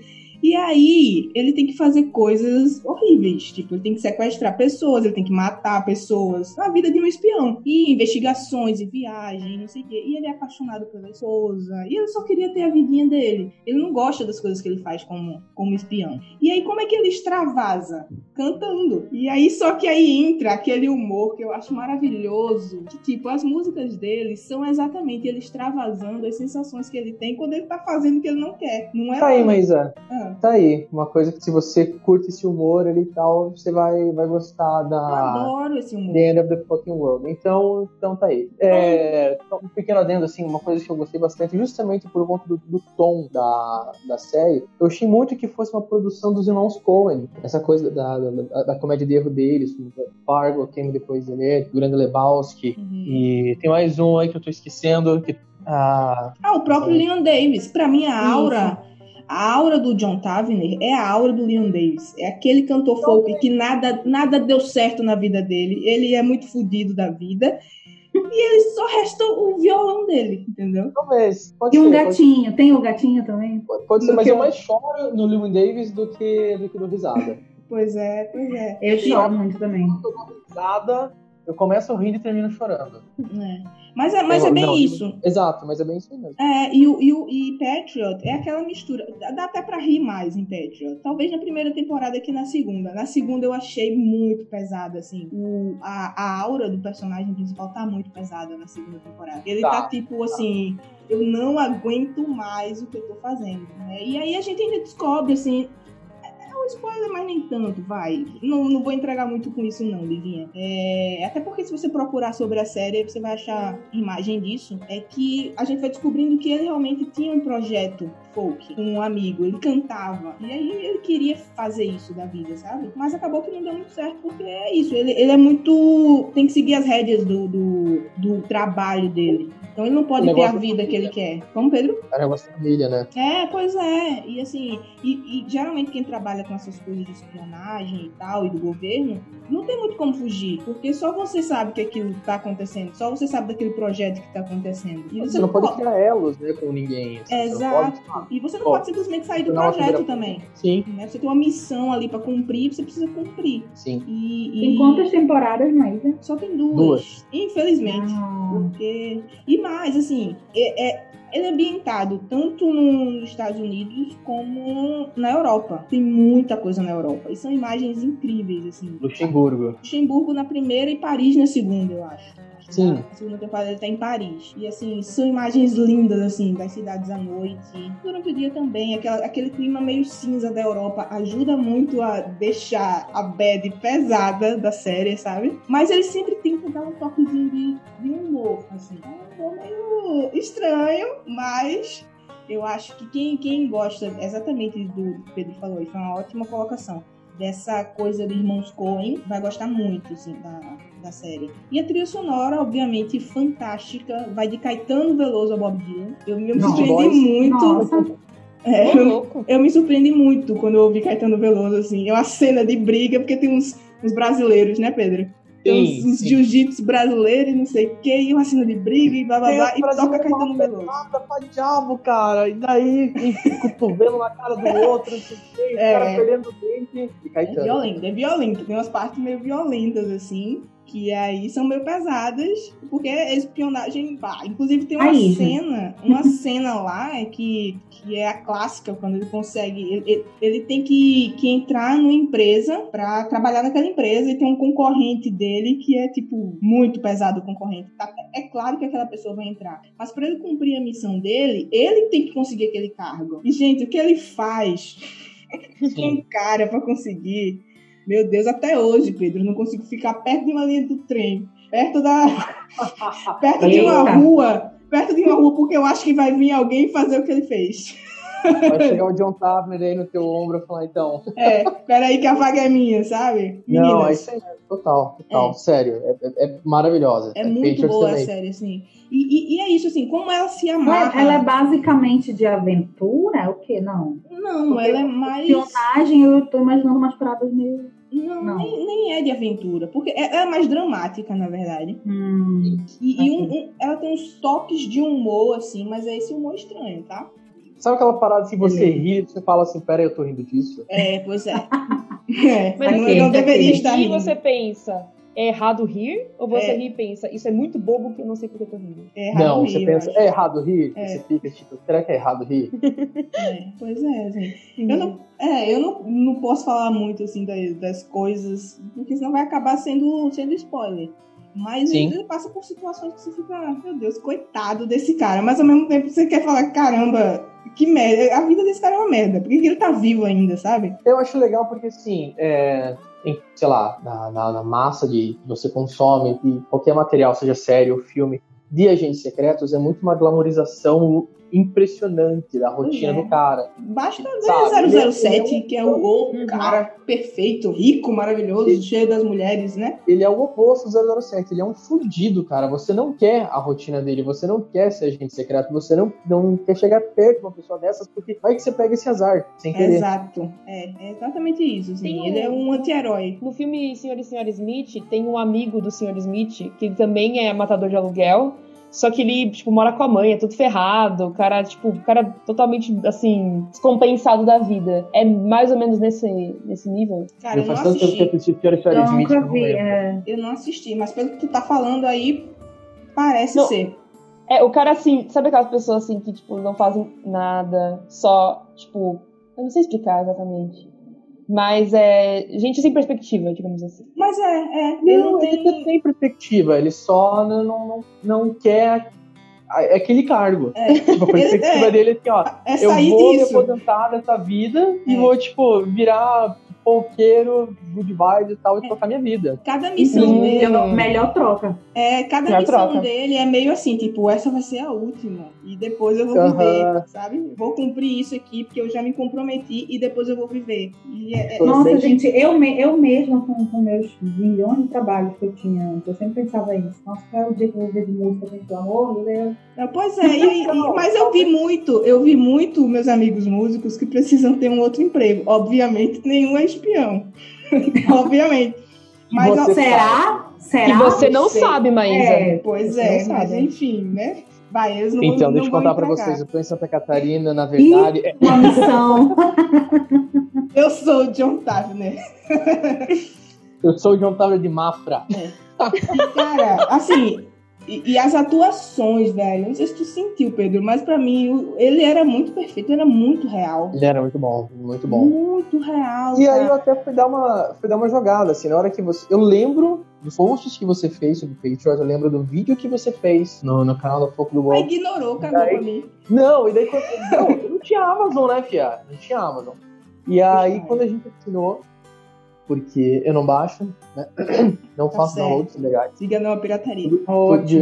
Speaker 5: E aí, ele tem que fazer coisas horríveis. Tipo, ele tem que sequestrar pessoas, ele tem que matar pessoas. Na vida de um espião. E investigações e viagem, não sei o quê. E ele é apaixonado pela esposa. E ele só queria ter a vidinha dele. Ele não gosta das coisas que ele faz como, como espião. E aí, como é que ele extravasa? Cantando. E aí, só que aí entra aquele humor que eu acho maravilhoso. Que, tipo, as músicas dele são exatamente ele extravasando as sensações que ele tem quando ele tá fazendo o que ele não quer. Não é
Speaker 4: Tá aí, Maísa.
Speaker 5: Ah,
Speaker 4: Tá aí. Uma coisa que se você curte esse humor ali e tal, você vai, vai gostar
Speaker 5: eu
Speaker 4: da
Speaker 5: adoro esse humor.
Speaker 4: The End of the Fucking World. Então, então tá aí. É, só um pequeno adendo, assim, uma coisa que eu gostei bastante, justamente por conta do, do tom da, da série, eu achei muito que fosse uma produção dos irmãos Coen. Essa coisa da, da, da- da comédia de erro deles, Fargo, quem depois dele, Grande Lebowski.
Speaker 5: Uhum.
Speaker 4: E tem mais um aí que eu tô esquecendo, que ah,
Speaker 5: Ah, o próprio
Speaker 4: Sim.
Speaker 5: Leon Davis. Pra mim, a aura. A aura do John Tavener é a aura do Leon Davis. É aquele cantor folk que nada, nada deu certo na vida dele. Ele é muito fodido da vida. E ele só resta o violão dele, entendeu?
Speaker 4: talvez. Pode
Speaker 2: E um
Speaker 4: ser, pode-
Speaker 2: gatinho. Tem o gatinho também?
Speaker 4: Pode, pode ser,
Speaker 5: Do
Speaker 4: mas
Speaker 5: que
Speaker 4: eu mais choro no Lewin Davis do que, do que do Risada.
Speaker 5: Pois é, pois é.
Speaker 2: Eu choro muito também.
Speaker 4: Eu dou risada, eu começo rindo e termino chorando.
Speaker 5: É. Mas é, mas é bem
Speaker 4: Não,
Speaker 5: isso.
Speaker 4: Exato, mas é bem isso mesmo.
Speaker 5: É, e, o, e, o, e Patriot é aquela mistura. Dá até pra rir mais em Patriot. Talvez na primeira temporada que na segunda. Na segunda eu achei muito pesada, assim. O, a, a aura do personagem principal tá muito pesada na segunda temporada. Ele tá,
Speaker 4: Tá.
Speaker 5: tipo assim. Eu não aguento mais o que eu tô fazendo. Né? E aí a gente ainda descobre, assim. É um spoiler, mas nem tanto, vai. Não, não vou entregar muito com isso, não, Livinha. É, até porque se você procurar sobre a série, você vai achar imagem disso. É que a gente vai descobrindo que ele realmente tinha um projeto folk um amigo. Ele cantava. E aí ele queria fazer isso da vida, sabe? Mas acabou que não deu muito certo, porque é isso. Ele, ele é muito. Tem que seguir as rédeas do, do, do trabalho dele. Então ele não pode ter a
Speaker 4: negócio
Speaker 5: vida
Speaker 4: da
Speaker 5: que ele quer. Como, Pedro?
Speaker 4: É negócio da família, né?
Speaker 5: É, pois é. E assim, e, e geralmente quem trabalha com essas coisas de espionagem e tal, e do governo, não tem muito como fugir. Porque só você sabe que aquilo tá acontecendo, só você sabe daquele projeto que tá acontecendo. E
Speaker 4: Você não pode criar elos, né, com ninguém. assim,
Speaker 5: É,
Speaker 4: você não.
Speaker 5: E você não
Speaker 4: Ó,
Speaker 5: pode simplesmente sair do projeto também.
Speaker 4: Sim,
Speaker 5: Né? Você tem uma missão ali pra cumprir, você precisa cumprir.
Speaker 4: sim.
Speaker 5: E,
Speaker 2: Tem
Speaker 5: e
Speaker 2: quantas temporadas, Maísa?
Speaker 5: só tem duas.
Speaker 4: Duas.
Speaker 5: Infelizmente.
Speaker 2: Ah,
Speaker 5: Porque. E mais, assim, é, é- ele é ambientado tanto nos Estados Unidos como na Europa. Tem muita coisa na Europa. E são imagens incríveis, assim.
Speaker 4: Luxemburgo.
Speaker 5: Luxemburgo na primeira e Paris na segunda, eu acho.
Speaker 4: Sim.
Speaker 5: A segunda temporada ele tá em Paris. E assim, são imagens lindas, assim, das cidades à noite. Durante o dia também. Aquela, aquele clima meio cinza da Europa ajuda muito a deixar a bad pesada da série, sabe? Mas ele sempre tenta dar um toquezinho de, de humor, assim. É um humor meio estranho, mas eu acho que quem, quem gosta exatamente do que o Pedro falou, e foi uma ótima colocação dessa coisa de irmãos Coen vai gostar muito assim, da, da série. E a trilha sonora, obviamente, fantástica. Vai de Caetano Veloso a Bob Dylan. Eu, me
Speaker 4: Não,
Speaker 5: surpreendi muito.
Speaker 2: Nossa.
Speaker 5: É, eu, eu me surpreendi muito quando eu ouvi Caetano Veloso, assim. É uma cena de briga, porque tem uns, uns brasileiros, né, Pedro? Tem uns,
Speaker 4: Sim,
Speaker 5: jiu-jitsu brasileiros e não sei o quê, e uma cena de briga e blá blá blá, e
Speaker 4: o
Speaker 5: toca Caetano Veloso.
Speaker 4: Nada pra diabo, cara. E daí, o cotovelo na cara do outro, não sei o quê, o
Speaker 5: É.
Speaker 4: cara perdendo o dente. E
Speaker 5: É violento, é violento. Tem umas partes meio violentas, assim. Que aí são meio pesadas, porque é espionagem. Bah, inclusive tem uma
Speaker 2: Aí,
Speaker 5: cena, uma cena lá é que, que é a clássica, quando ele consegue. Ele, ele- tem que, que entrar numa empresa pra trabalhar naquela empresa e tem um concorrente dele que é, tipo, muito pesado o concorrente. Tá? É claro que aquela pessoa vai entrar. Mas pra ele cumprir a missão dele, ele tem que conseguir aquele cargo. E, gente, o que ele faz com um cara pra conseguir. Meu Deus, até hoje, Pedro, não consigo ficar perto de uma linha do trem, perto da. perto de uma
Speaker 2: Eita.
Speaker 5: rua, perto de uma rua, porque eu acho que vai vir alguém fazer o que ele fez.
Speaker 4: Vai chegar o John Tafner aí no teu ombro e falar, então.
Speaker 5: É, peraí que a vaga é minha, sabe?
Speaker 4: Não, é
Speaker 5: Meninas,
Speaker 4: isso aí, total, total,
Speaker 5: É.
Speaker 4: sério, é, é- é maravilhosa.
Speaker 5: é muito
Speaker 4: Patriots
Speaker 5: boa a
Speaker 4: também.
Speaker 5: série, assim. E, e- e é isso, assim, como ela se amarra.
Speaker 2: ela é basicamente de aventura? O quê? Não.
Speaker 5: Não, ela é mais.
Speaker 2: Espionagem, eu tô imaginando umas paradas meio.
Speaker 5: Não,
Speaker 2: Não.
Speaker 5: Nem, nem é de aventura, porque é, ela é mais dramática, na verdade.
Speaker 2: Hum.
Speaker 5: E, e um- um- ela tem uns toques de humor, assim, mas é esse humor estranho, tá?
Speaker 4: Sabe aquela parada que você
Speaker 2: Beleza.
Speaker 4: ri e você fala assim, pera aí, eu tô rindo disso?
Speaker 5: É, pois é. é
Speaker 8: Mas
Speaker 5: não,
Speaker 2: ok,
Speaker 5: não
Speaker 2: ok.
Speaker 5: deveria estar
Speaker 8: E
Speaker 5: rindo.
Speaker 8: você pensa, é errado rir? Ou você
Speaker 5: É.
Speaker 8: ri e pensa, isso é muito bobo que eu não sei porque eu tô rindo?
Speaker 5: É errado
Speaker 4: não,
Speaker 5: rir,
Speaker 4: você pensa,
Speaker 5: acho.
Speaker 4: é errado rir?
Speaker 5: É.
Speaker 4: Você fica tipo, será que é errado rir?
Speaker 5: É, pois é, gente. Eu não, é, eu não, não posso falar muito, assim, das, das coisas, porque senão vai acabar sendo, sendo spoiler. Mas
Speaker 4: Sim.
Speaker 5: ele passa por situações que você fica, ah, meu Deus, coitado desse cara. Mas ao mesmo tempo você quer falar, caramba, que merda. A vida desse cara é uma merda. Por que que ele tá vivo ainda, sabe?
Speaker 4: Eu acho legal porque, assim, é, em, sei lá, na, na- na massa de que você consome, de qualquer material, seja série ou filme, de agentes secretos, é muito uma glamorização impressionante da rotina
Speaker 5: é.
Speaker 4: do cara.
Speaker 5: Basta ver
Speaker 4: ele-
Speaker 5: 007,
Speaker 4: ele é um-
Speaker 5: que é o, o
Speaker 8: Uhum.
Speaker 5: cara perfeito, rico, maravilhoso,
Speaker 4: Sim.
Speaker 5: cheio das mulheres, né?
Speaker 4: Ele é o oposto do 007, ele é um fudido, cara. Você não quer a rotina dele, você não quer ser agente secreto, você não, não quer chegar perto de uma pessoa dessas, porque vai que você pega esse azar, sem querer.
Speaker 5: Exato. É, é exatamente isso. Assim.
Speaker 8: Um-
Speaker 5: Ele é um anti-herói.
Speaker 8: No filme Senhor e Senhora Smith, tem um amigo do Senhor Smith, que ele também é matador de aluguel, só que ele, tipo, mora com a mãe, é tudo ferrado, o cara, tipo, o cara totalmente, assim, descompensado da vida. É mais ou menos nesse, nesse nível.
Speaker 5: Cara, eu não
Speaker 4: eu
Speaker 5: assisti.
Speaker 4: assisti
Speaker 2: Eu
Speaker 4: Smith, que eu
Speaker 2: nunca
Speaker 4: não
Speaker 2: vi.
Speaker 4: lembro.
Speaker 2: É.
Speaker 5: Eu não assisti, mas pelo que tu tá falando aí, parece
Speaker 8: Não.
Speaker 5: ser.
Speaker 8: É, o cara, assim, sabe aquelas pessoas, assim, que, tipo, não fazem nada, só, tipo, eu não sei explicar exatamente. Mas é gente sem perspectiva, digamos assim.
Speaker 5: Mas é, é. Ele
Speaker 4: Não,
Speaker 5: não
Speaker 4: ele
Speaker 5: tem.
Speaker 4: tem perspectiva, ele só não, não, não, quer aquele cargo.
Speaker 5: É.
Speaker 4: Tipo, a perspectiva
Speaker 5: é.
Speaker 4: dele é assim, ó,
Speaker 5: É
Speaker 4: eu vou me
Speaker 5: disso.
Speaker 4: aposentar dessa vida e
Speaker 5: É.
Speaker 4: vou, tipo, virar polqueiro, good vibes e tal, e tocar minha vida.
Speaker 5: Cada missão
Speaker 8: Hum.
Speaker 5: dele.
Speaker 2: Melhor, melhor troca.
Speaker 5: É, cada
Speaker 8: Já
Speaker 5: missão
Speaker 8: troca.
Speaker 5: dele é meio assim, tipo, essa vai ser a última. E depois eu vou
Speaker 4: Aham.
Speaker 5: viver, sabe? Vou cumprir isso aqui, porque eu já me comprometi e depois eu vou viver. E é, é-
Speaker 2: Nossa, gente, eu, me, eu mesma, com, com meus milhões de trabalhos que eu tinha antes, eu sempre pensava isso. Nossa, qual é o dia que eu vou ver de música, gente, pelo amor de Deus.
Speaker 5: É, Pois é, e- e- mas eu vi muito, eu vi muito meus amigos músicos que precisam ter um outro emprego. Obviamente, nenhum é espião. Obviamente. Mas
Speaker 4: você
Speaker 2: Será? Será?
Speaker 8: e você não
Speaker 5: sei.
Speaker 8: sabe, Maísa.
Speaker 2: É,
Speaker 5: pois
Speaker 2: Você
Speaker 5: é, mas
Speaker 2: sabe.
Speaker 5: enfim, né? Vai, eles não
Speaker 4: Então, deixa eu contar pra
Speaker 5: entregar.
Speaker 4: vocês. Eu tô em Santa Catarina, na verdade. é-
Speaker 2: uma missão.
Speaker 5: Eu sou o John Tavner.
Speaker 4: Eu sou o John Tavner de Mafra.
Speaker 5: Cara, assim, e, e as atuações, velho, não sei se tu sentiu, Pedro, mas pra mim ele era muito perfeito, era muito real.
Speaker 4: Ele era muito bom, muito bom.
Speaker 5: Muito real.
Speaker 4: E aí eu
Speaker 5: cara.
Speaker 4: até fui dar uma, fui dar uma jogada, assim, na hora que você. Eu lembro dos posts que você fez sobre o Patriot, eu lembro do vídeo que você fez no, no canal do Foco do
Speaker 5: Mas
Speaker 4: Gol.
Speaker 5: ignorou, cagou
Speaker 4: Aí-
Speaker 5: pra mim.
Speaker 4: Não, e daí quando. Não, não tinha Amazon, né, Fia? Não tinha Amazon. E aí, quando a gente assinou, porque eu não baixo, né? Não
Speaker 5: Tá
Speaker 4: faço
Speaker 5: certo.
Speaker 4: downloads legais.
Speaker 5: Siga não a pirataria.
Speaker 4: Diga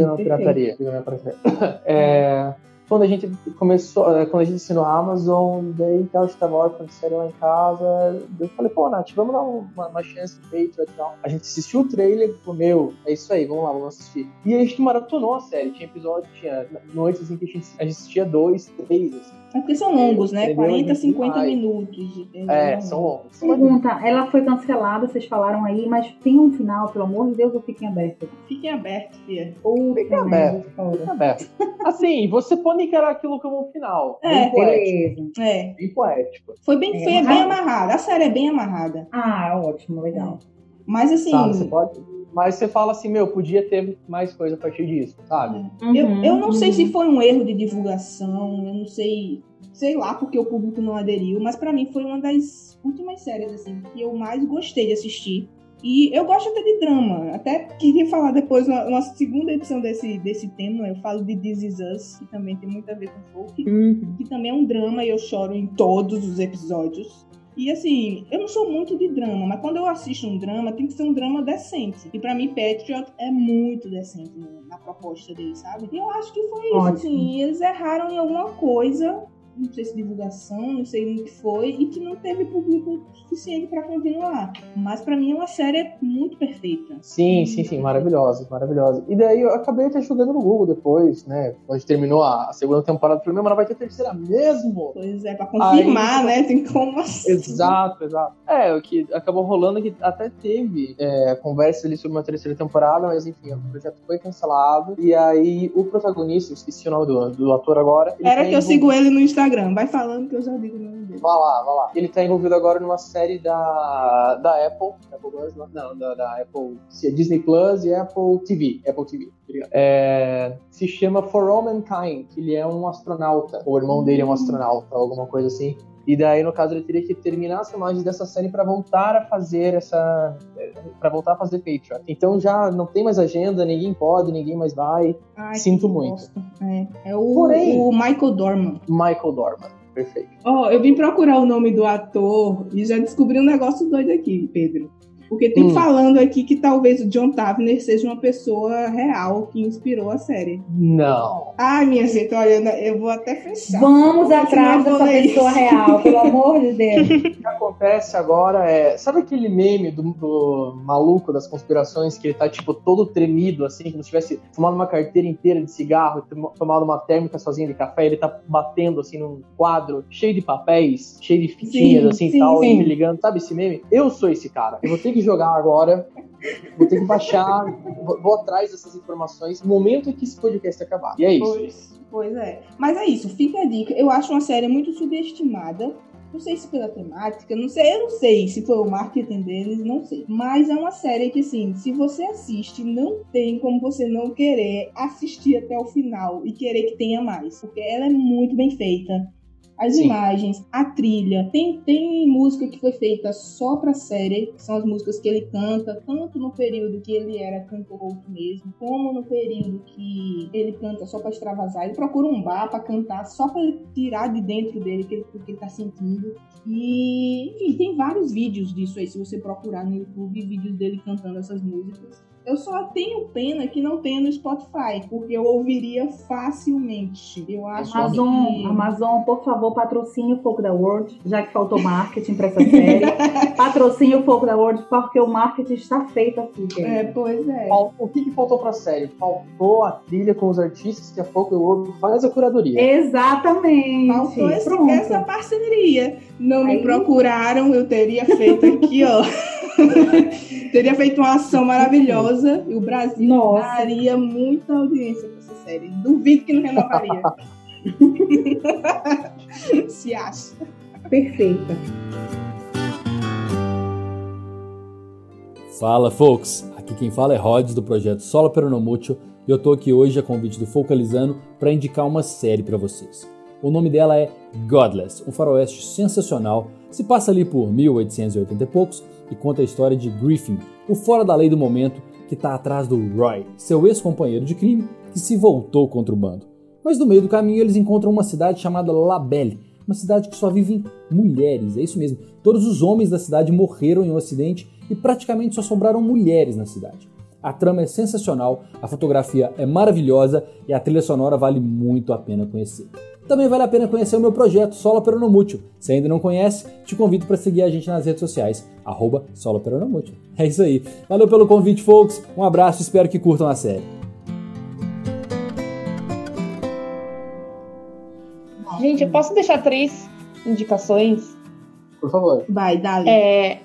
Speaker 4: na
Speaker 2: perfeito.
Speaker 4: pirataria. diga na pirataria. É, quando a gente começou, é, quando a gente assinou a Amazon, daí tal, estava órfão de série lá em casa, eu falei, pô, Nath, vamos dar uma, uma chance pro Patriot e tal. A gente assistiu o trailer falou, meu, é isso aí, vamos lá, vamos assistir. E aí a gente maratonou a série, tinha episódio, tinha noites assim que a gente, a gente assistia dois, três, assim.
Speaker 5: É porque são longos, né?
Speaker 4: Entendeu?
Speaker 5: 40, 50
Speaker 4: Ai.
Speaker 5: minutos.
Speaker 4: É, são longos.
Speaker 2: Pergunta, ela foi cancelada, vocês falaram aí, mas tem um final, pelo amor de Deus, ou fiquem abertos?
Speaker 5: Fiquem abertos, Fia.
Speaker 2: Ou
Speaker 4: Fiquem abertos. aberto. Assim, você pode encarar aquilo como um final.
Speaker 5: É,
Speaker 4: bem poético.
Speaker 2: Beleza.
Speaker 5: É.
Speaker 4: Bem poético.
Speaker 5: Foi bem,
Speaker 2: É,
Speaker 5: foi bem amarrada. A série é bem amarrada.
Speaker 2: Ah, ótimo, legal.
Speaker 5: Mas assim.
Speaker 4: Sabe, você pode. Mas você fala assim, meu, podia ter mais coisa a partir disso, sabe?
Speaker 5: Uhum, eu, eu não
Speaker 2: uhum.
Speaker 5: sei se foi um erro de divulgação, eu não sei, sei lá porque o público não aderiu, mas para mim foi uma das últimas séries assim que eu mais gostei de assistir. E eu gosto até de drama. Até queria falar depois, uma, uma segunda edição desse, desse tema, eu falo de This Is Us, que também tem muito a ver com folk,
Speaker 2: Uhum.
Speaker 5: que também é um drama e eu choro em todos os episódios. E assim, eu não sou muito de drama, mas quando eu assisto um drama, tem que ser um drama decente. E pra mim, Patriot é muito decente na proposta dele, sabe? E eu acho que foi isso,
Speaker 2: Ótimo.
Speaker 5: assim. Eles erraram em alguma coisa, não sei se divulgação, não sei no que foi, e que não teve público suficiente pra continuar. Mas pra mim é uma série muito perfeita.
Speaker 4: Sim, sim, sim, maravilhosa, maravilhosa. E daí eu acabei até jogando no Google depois, né? Quando terminou a segunda temporada, eu falei, mas vai ter terceira mesmo?
Speaker 5: Pois é, pra confirmar,
Speaker 4: Aí-
Speaker 5: né? Tem como assim.
Speaker 4: Exato, exato. É, o que acabou rolando é que até teve é, conversa ali sobre uma terceira temporada, mas enfim, o projeto foi cancelado. E aí o protagonista, esqueci o nome do, do ator agora.
Speaker 5: Era que eu sigo ele no Instagram. Vai falando que eu já digo o nome dele.
Speaker 4: Vai lá, vai lá. Ele tá envolvido agora numa série da, da Apple. Apple Plus, não, da, da Apple. é Disney Plus e Apple TV. Apple TV. É, se chama For All Mankind, ele é um astronauta. O irmão dele é um astronauta, alguma coisa assim. E daí, no caso, ele teria que terminar as filmagens dessa série pra voltar a fazer essa. para voltar a fazer Patriot. Então já não tem mais agenda, ninguém pode, ninguém mais vai.
Speaker 5: Ai,
Speaker 4: Sinto muito.
Speaker 5: É, é o,
Speaker 4: Porém-
Speaker 5: o Michael Dorman.
Speaker 4: Michael Dorman. Perfeito.
Speaker 5: Ó, eu vim procurar o nome do ator e já descobri um negócio doido aqui, Pedro. Porque tem
Speaker 4: Hum.
Speaker 5: falando aqui que talvez o John Tavner seja uma pessoa real que inspirou a série.
Speaker 4: Não.
Speaker 5: Ai, minha gente, olha, eu vou até fechar.
Speaker 2: Vamos atrás dessa
Speaker 5: ler
Speaker 2: pessoa
Speaker 5: isso.
Speaker 2: real, pelo amor de Deus.
Speaker 4: O que acontece agora é. Sabe aquele meme do, do maluco das conspirações que ele tá, tipo, todo tremido, assim, como se tivesse fumado uma carteira inteira de cigarro e tom- tomado uma térmica sozinha de café, ele tá batendo, assim, num quadro cheio de papéis, cheio de fitinhas,
Speaker 5: Sim,
Speaker 4: assim,
Speaker 5: sim,
Speaker 4: tal,
Speaker 5: sim.
Speaker 4: e me ligando. Sabe esse meme? Eu sou esse cara. Eu vou ter que jogar agora. Vou ter que baixar, vou, atrás dessas informações no momento em que esse podcast acabar. E é isso.
Speaker 5: Pois, pois é. Mas é isso, fica a dica. Eu acho uma série muito subestimada. Não sei se pela temática, não sei, eu não sei se foi o marketing deles, não sei. Mas é uma série que, assim, se você assiste, não tem como você não querer assistir até o final e querer que tenha mais. Porque ela é muito bem feita. As
Speaker 4: Sim.
Speaker 5: imagens, a trilha. Tem, tem música que foi feita só pra série, que são as músicas que ele canta, tanto no período que ele era cantor outro mesmo, como no período que ele canta só pra extravasar. Ele procura um bar pra cantar, só pra ele tirar de dentro dele que ele- o que ele tá sentindo. E, enfim, tem vários vídeos disso aí, se você procurar no YouTube, vídeos dele cantando essas músicas. Eu só tenho pena que não tenha no Spotify, porque eu ouviria facilmente. Eu acho
Speaker 2: Amazon,
Speaker 5: que...
Speaker 2: Amazon, por favor, patrocine o Foco da World, já que faltou marketing pra essa série. patrocine o Foco da World, porque o marketing está feito aqui,
Speaker 5: É,
Speaker 2: querida.
Speaker 5: pois é.
Speaker 4: O que, que faltou pra série? Faltou a trilha com os artistas que a Folk World faz a curadoria.
Speaker 2: Exatamente.
Speaker 5: Faltou esse- essa parceria. Não me
Speaker 2: Aí-
Speaker 5: procuraram, eu teria feito aqui, ó. teria feito uma ação maravilhosa e o Brasil
Speaker 2: Nossa.
Speaker 5: daria muita audiência pra essa série. Duvido que não renovaria. Se acha.
Speaker 2: Perfeita.
Speaker 9: Fala, folks! Aqui quem fala é Rods do projeto Solo Peronomútil e eu tô aqui hoje a convite do Focalizando para indicar uma série para vocês. O nome dela é Godless, um faroeste sensacional, se passa ali por 1880 e poucos e conta a história de Griffin, o fora da lei do momento que tá atrás do Roy, seu ex-companheiro de crime que se voltou contra o bando. Mas no meio do caminho eles encontram uma cidade chamada Labelle, uma cidade que só vivem mulheres, é isso mesmo. Todos os homens da cidade morreram em um acidente e praticamente só sobraram mulheres na cidade. A trama é sensacional, a fotografia é maravilhosa e a trilha sonora vale muito a pena conhecer. Também vale a pena conhecer o meu projeto Solo Peronomútil. Se ainda não conhece, te convido para seguir a gente nas redes sociais, arroba Solo Peronomútil. É isso aí. Valeu pelo convite, folks. Um abraço, espero que curtam a série.
Speaker 8: Gente, eu posso deixar três indicações
Speaker 4: Por favor.
Speaker 5: Vai, Dali.
Speaker 8: é,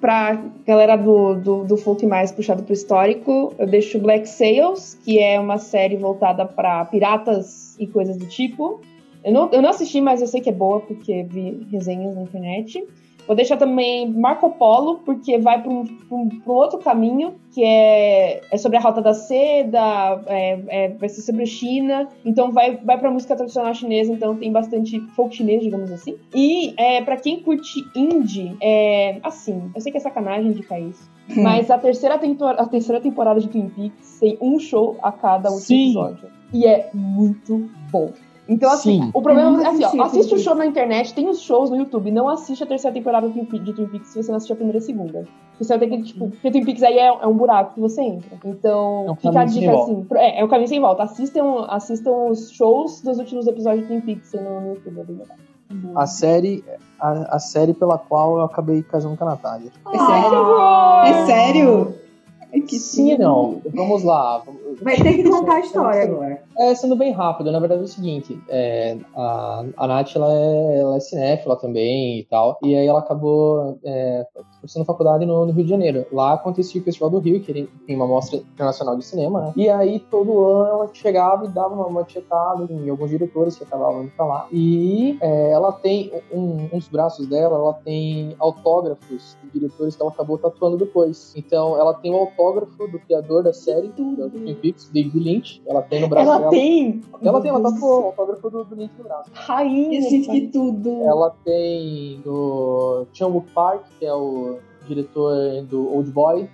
Speaker 8: pra galera do, do, do folk mais puxado pro histórico. Eu deixo Black Sails, que é uma série voltada pra piratas e coisas do tipo. Eu não, eu não assisti, mas eu sei que é boa, porque vi resenhas na internet.
Speaker 3: Vou deixar também Marco Polo, porque vai para um, um, outro caminho, que é, é sobre a Rota da Seda, é, é, vai ser sobre a China. Então vai, vai pra música tradicional chinesa, então tem bastante folk chinês, digamos assim. E é, para quem curte indie, é assim, eu sei que é sacanagem indicar isso. Mas a terceira, temporada, a terceira temporada de Twin Peaks tem um show a cada último
Speaker 4: Sim.
Speaker 3: episódio. E é muito bom. Então, assim,
Speaker 4: Sim.
Speaker 3: o problema
Speaker 2: nunca
Speaker 3: é assim, ó, assiste o show na internet, tem os shows no YouTube, não assiste a terceira temporada de Twin Peaks se você não assistir a primeira e a segunda. Porque você vai ter que, tipo, porque Twin Peaks aí é, é um buraco que você entra. Então,
Speaker 4: É um
Speaker 3: fica a dica assim, é, é o caminho sem volta. Assistam, assistam os shows dos últimos episódios de Twin Peaks no YouTube, é bem legal.
Speaker 4: A série, a, a série pela qual eu acabei casando com a Natália.
Speaker 5: É sério? É sério? Ai, que
Speaker 4: Sim e não. Vamos lá.
Speaker 2: Vai ter que contar a história agora.
Speaker 4: É, sendo bem rápido, na verdade é o seguinte, é, a, a Nath, ela é, ela é cinéfila também e tal, e aí ela acabou é, cursando faculdade no, no Rio de Janeiro. Lá acontecia o Festival do Rio, que ele tem uma mostra internacional de cinema, né? E aí todo ano ela chegava e dava uma machetada em alguns diretores que acabavam indo pra lá. E é, ela tem, um, um dos braços dela, ela tem autógrafos de diretores que ela acabou tatuando depois. Então ela tem o autógrafo do criador da série, do Twin Peaks, David Lynch, ela tem no braço
Speaker 3: Ela
Speaker 4: dela.
Speaker 3: tem!
Speaker 4: Ela tem, ela tatuou o autógrafo do, do Lynch no braço.
Speaker 3: Rainha!
Speaker 5: Gente, que tudo.
Speaker 4: Ela tem do Chan-wook Park, que é o diretor do Old Boy,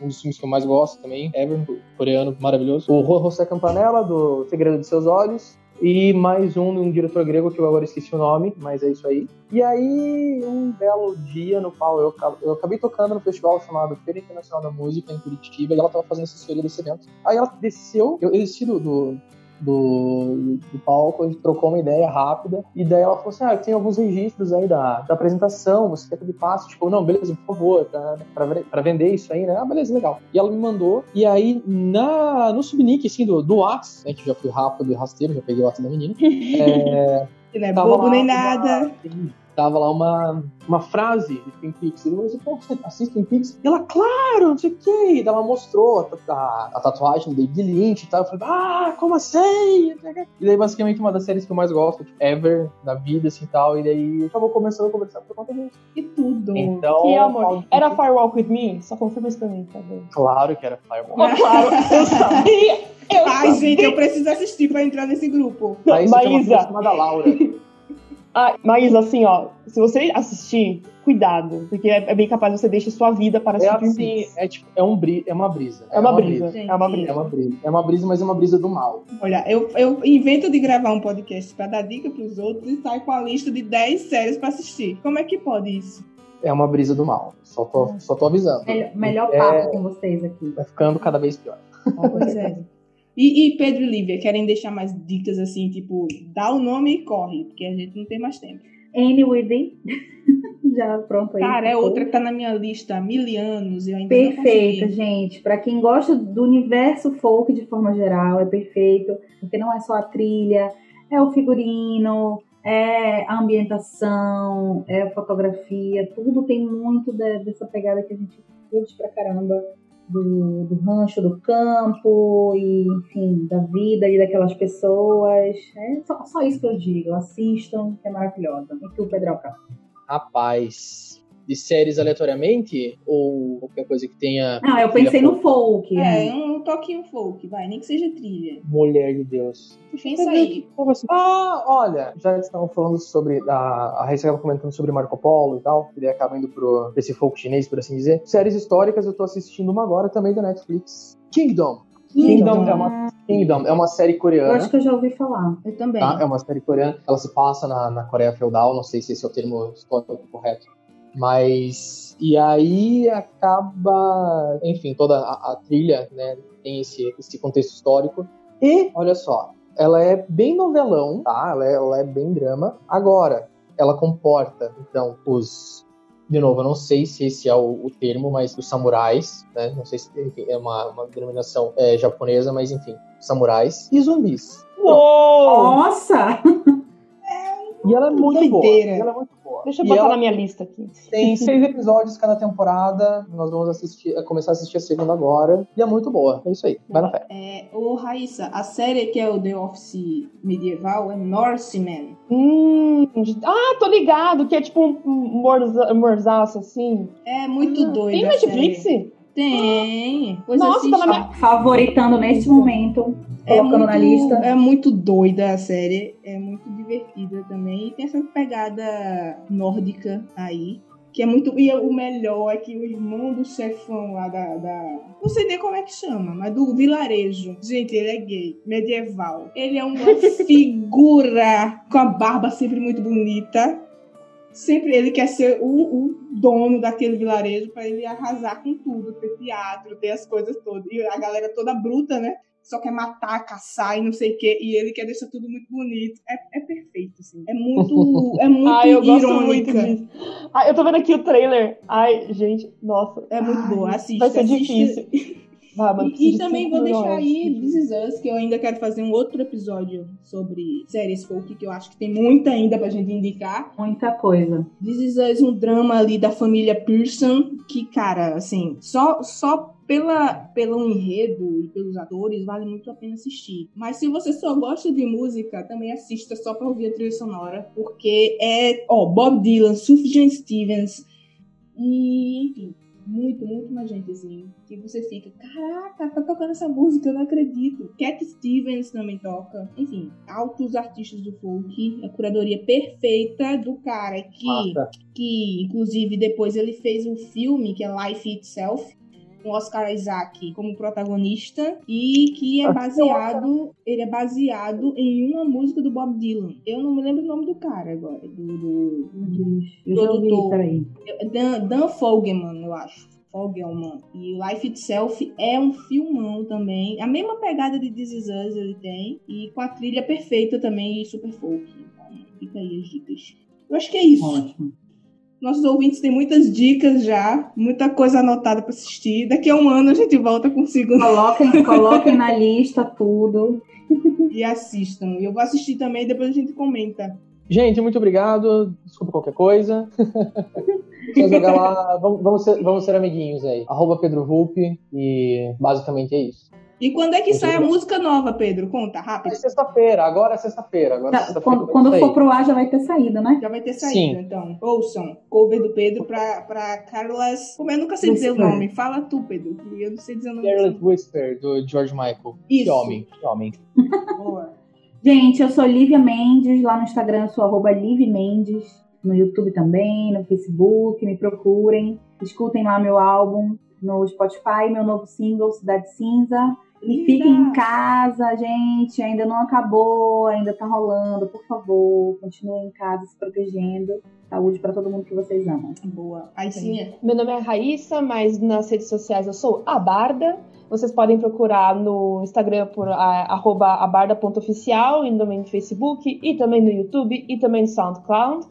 Speaker 4: um dos filmes que eu mais gosto também, ever, coreano maravilhoso. O Juan José Campanella, do Segredo de Seus Olhos. E mais um de um diretor grego que eu agora esqueci o nome, mas é isso aí. E aí, um belo dia no qual eu, eu acabei tocando no festival chamado Feira Internacional da Música em Curitiba, e ela tava fazendo assessoria desse evento. Aí ela desceu, eu, eu desci do, do, do, do palco, a gente trocou uma ideia rápida, e daí ela falou assim: Ah, tenho alguns registros aí da, da apresentação, você quer que eu lhe passe? Tipo, não, beleza, por favor, pra, pra, pra vender isso aí, né? Ah, beleza, legal. E ela me mandou, e aí na, no subnick, assim, do, do Whats, né, que já fui rápido e rasteiro, já peguei o Whats da menina, é,
Speaker 5: Que não é bobo
Speaker 4: lá
Speaker 5: nem nada.
Speaker 4: Tava lá uma, uma frase de Twin Peaks. Ele falou assim, pô, você assiste Twin Peaks? E ela, claro, não sei o quê. E daí ela mostrou a, a- a tatuagem do David Lynch e tal. Eu falei, ah, como assim? E daí, basicamente, uma das séries que eu mais gosto, tipo, ever, da vida, assim, e tal. E daí, acabou começando a conversar por conta disso.
Speaker 5: Que tudo.
Speaker 4: Então,
Speaker 3: Que amor.
Speaker 4: falo-
Speaker 3: Era Firewalk With Me? Só confirma isso pra mim, tá bom?
Speaker 4: Claro que era Fireball.
Speaker 3: Oh, claro, eu sabia! Eu
Speaker 5: Ai,
Speaker 3: sabia.
Speaker 5: gente, eu preciso assistir pra entrar nesse grupo.
Speaker 4: Uma
Speaker 3: Maísa.
Speaker 4: filha chamada Laura.
Speaker 3: Ah, mas assim, ó, se você assistir, cuidado, porque é, é bem capaz você deixe sua vida para
Speaker 4: É
Speaker 3: assistir Twin
Speaker 4: assim,
Speaker 3: Peaks.
Speaker 4: é, tipo, é, um bri é uma brisa.
Speaker 3: É uma brisa,
Speaker 5: gente.
Speaker 3: é uma
Speaker 4: É
Speaker 3: brisa.
Speaker 4: uma brisa. É uma brisa, mas é uma brisa do mal.
Speaker 5: Olha, eu, eu invento de gravar um podcast pra dar dica pros outros e saio com a lista de 10 séries pra assistir. Como é que pode isso?
Speaker 4: É uma brisa do mal. Só tô, só tô avisando.
Speaker 2: Melhor, melhor
Speaker 4: É.
Speaker 2: papo com vocês aqui.
Speaker 4: Vai ficando cada vez pior.
Speaker 5: Pois é. E, e Pedro e Lívia, querem deixar mais dicas assim, tipo, dá o nome e corre, porque a gente não tem mais tempo.
Speaker 2: Annie Within. Já pronto aí.
Speaker 5: Cara, é outra que tá na minha lista há mil anos e eu ainda
Speaker 2: Perfeita, gente. Pra quem gosta do universo folk de forma geral, é perfeito. Porque não é só a trilha, é o figurino, é a ambientação, é a fotografia. Tudo tem muito de- dessa pegada que a gente curte pra caramba. Do, do rancho do campo, e, enfim, da vida ali daquelas pessoas. É só, só isso que eu digo. Assistam, que é maravilhosa. E tu, Pedro Alcá?
Speaker 4: Rapaz, de séries aleatoriamente? Ou qualquer coisa que tenha.
Speaker 2: Ah, eu pensei no folk.
Speaker 5: É, um toquinho folk, vai, nem que seja trilha.
Speaker 4: Mulher de Deus.
Speaker 5: Pensa aí.
Speaker 4: Assim? Ah, olha, já estavam falando sobre. A, a Raíssa estava comentando sobre Marco Polo e tal, que daí acaba indo pro, pra esse folk chinês, por assim dizer. Séries históricas, eu tô assistindo uma agora também da Netflix. Kingdom. Kingdom é uma, Kingdom é uma série
Speaker 2: Eu
Speaker 4: coreana.
Speaker 2: acho que eu já ouvi falar.
Speaker 5: Eu também.
Speaker 4: Tá? É uma série coreana. Ela se passa na, na Coreia feudal, não sei se esse é o termo histórico correto. Mas. E aí acaba. Enfim, toda a, a trilha né, tem esse, esse contexto histórico. E, olha só, ela é bem novelão, tá? Ela é, ela é bem drama. Agora, ela comporta, então, os. De novo, eu não sei se esse é o, o termo, mas os samurais, né? Não sei se enfim, é uma, uma denominação é, japonesa, mas enfim, samurais e zumbis.
Speaker 3: Uou!
Speaker 2: Nossa!
Speaker 4: E ela é muito boa.
Speaker 5: Doideira.
Speaker 4: Ela é muito boa.
Speaker 8: Deixa eu
Speaker 4: E
Speaker 8: botar
Speaker 4: ela
Speaker 8: na minha lista aqui.
Speaker 4: Tem seis episódios cada temporada. Nós vamos assistir, começar a assistir a segunda agora. E é muito boa. É isso aí. Vai na fé.
Speaker 5: É, ô Raíssa, a série que é o The Office medieval é Norseman.
Speaker 8: Hum, ah, tô ligado, que é tipo um morza- morzaço assim.
Speaker 5: É muito
Speaker 8: Ah,
Speaker 5: doido.
Speaker 8: Tem Netflix?
Speaker 5: série. Tem. Pois
Speaker 8: Nossa,
Speaker 5: assiste.
Speaker 8: tá na minha-
Speaker 2: Fa- Favoritando nesse momento,
Speaker 5: É
Speaker 2: colocando
Speaker 5: muito,
Speaker 2: na lista.
Speaker 5: é muito doida a série, é muito divertida também. E tem essa pegada nórdica aí. Que é muito. E o melhor é que o irmão do chefão lá da, da- Não sei nem como é que chama, mas do vilarejo. Gente, ele é gay, medieval. Ele é uma figura com a barba sempre muito bonita. Sempre ele quer ser o, o dono daquele vilarejo pra ele arrasar com tudo, ter teatro, ter as coisas todas. E a galera toda bruta, né? Só quer matar, caçar e não sei o quê. E ele quer deixar tudo muito bonito. É, é perfeito, assim. É muito, é muito
Speaker 8: Ai, eu gosto muito disso. Ai, eu tô vendo aqui o trailer. Ai, gente, nossa.
Speaker 5: É muito
Speaker 8: Ai,
Speaker 5: boa. Assiste.
Speaker 8: Vai ser
Speaker 5: assiste.
Speaker 8: difícil. Ah,
Speaker 5: E, e também vou deixar aí This Is Us, que eu ainda quero fazer um outro episódio sobre séries folk, que eu acho que tem muita ainda pra gente indicar.
Speaker 2: Muita coisa.
Speaker 5: This Is Us, um drama ali da família Pearson, que, cara, assim, só, só pela, pelo enredo e pelos atores vale muito a pena assistir. Mas se você só gosta de música, também assista só pra ouvir a trilha sonora, porque é, ó, Bob Dylan, Sufjan Stevens e, enfim, muito, muito mais gente, assim, que você fica, caraca, tá tocando essa música, eu não acredito. Cat Stevens também toca. Enfim, altos artistas do folk, a curadoria perfeita do cara que que inclusive depois ele fez um filme que é Life Itself, com Oscar Isaac como protagonista e que é baseado, ele é baseado em uma música do Bob Dylan. Eu não me lembro o nome do cara agora, do, do
Speaker 2: Eu
Speaker 5: Produtor.
Speaker 2: peraí.
Speaker 5: Dan, Dan Fogelman, eu acho. Fogelman. E Life Itself é um filmão também. A mesma pegada de This Is Us ele tem. E com a trilha perfeita também e super folk. Então, fica aí as dicas. Eu acho que é isso.
Speaker 2: Ótimo.
Speaker 5: Nossos ouvintes têm muitas dicas já, muita coisa anotada pra assistir. Daqui a um ano a gente volta com o segundo
Speaker 2: Coloquem, coloquem na lista tudo.
Speaker 5: e assistam. E eu vou assistir também e depois a gente comenta.
Speaker 4: Gente, muito obrigado. Desculpa qualquer coisa. Só jogar lá. Vamos, vamos, ser, vamos ser amiguinhos aí. Arroba Pedro Vulpe. E basicamente é isso.
Speaker 5: E quando é que sai a música nova, Pedro? Conta,
Speaker 4: É
Speaker 5: rápido.
Speaker 4: sexta-feira, agora é sexta-feira. Agora é
Speaker 2: Tá,
Speaker 4: sexta-feira
Speaker 2: quando
Speaker 4: vai
Speaker 2: quando
Speaker 4: sair.
Speaker 2: for pro ar já vai ter saído, né?
Speaker 5: Já vai ter saído,
Speaker 4: Sim.
Speaker 5: então. Ouçam. Cover do Pedro pra, pra Carlas. Como eu nunca sei dizer o
Speaker 2: Whisper.
Speaker 5: nome. Fala tu, Pedro. Eu não sei dizer o nome.
Speaker 4: Scarlet Whisper, do George Michael.
Speaker 5: Isso.
Speaker 4: Que homem, que homem.
Speaker 5: Boa.
Speaker 2: Gente, eu sou Lívia Mendes, lá no Instagram eu sou arroba Mendes, no YouTube também, no Facebook, me procurem, escutem lá meu álbum no Spotify, meu novo single, Cidade Cinza. E
Speaker 5: Linda.
Speaker 2: fiquem em casa, gente, ainda não acabou, ainda tá rolando, por favor, continuem em casa se protegendo. Saúde pra todo mundo que vocês amam.
Speaker 5: Boa. Aí sim. é.
Speaker 8: Meu nome é Raíssa, mas nas redes sociais eu sou a Barda. Vocês podem procurar no Instagram por arroba abarda.oficial e também no Facebook, e também no YouTube, e também no SoundCloud.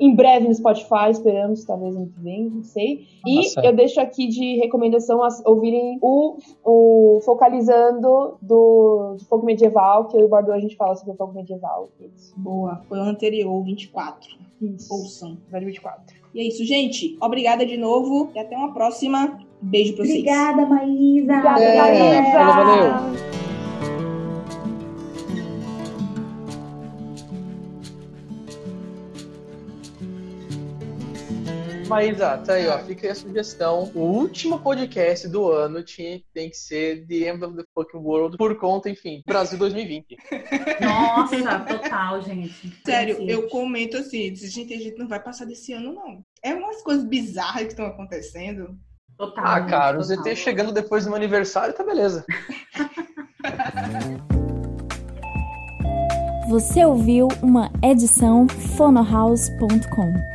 Speaker 8: Em breve no Spotify, esperamos, talvez ano que vem, não sei. E
Speaker 4: Nossa.
Speaker 8: eu deixo aqui de recomendação as- ouvirem o, o Focalizando do, de Fogo Medieval, que eu e o Bardo a gente fala sobre o Fogo Medieval.
Speaker 5: Boa. Foi o anterior, 24.
Speaker 8: Isso.
Speaker 5: Ouçam.
Speaker 8: Episódio 24.
Speaker 5: E é isso, gente. Obrigada de novo e até uma próxima. Beijo pra vocês.
Speaker 2: Obrigada, Maísa!
Speaker 8: Obrigada,
Speaker 4: É,
Speaker 8: Maísa!
Speaker 4: valeu, valeu. Maísa, tá aí, ó. Fica aí a sugestão. O último podcast do ano tinha, tem que ser The End of the Fucking World por conta, enfim, Brasil 2020.
Speaker 2: Nossa, total, gente.
Speaker 5: Sério,
Speaker 2: Preciso.
Speaker 5: eu comento assim, gente, a gente não vai passar desse ano, não. É umas coisas bizarras que estão acontecendo.
Speaker 2: Total,
Speaker 4: Ah, cara, o
Speaker 2: total.
Speaker 4: ZT chegando depois do meu aniversário, tá beleza.
Speaker 10: Você ouviu uma edição fonohouse.com.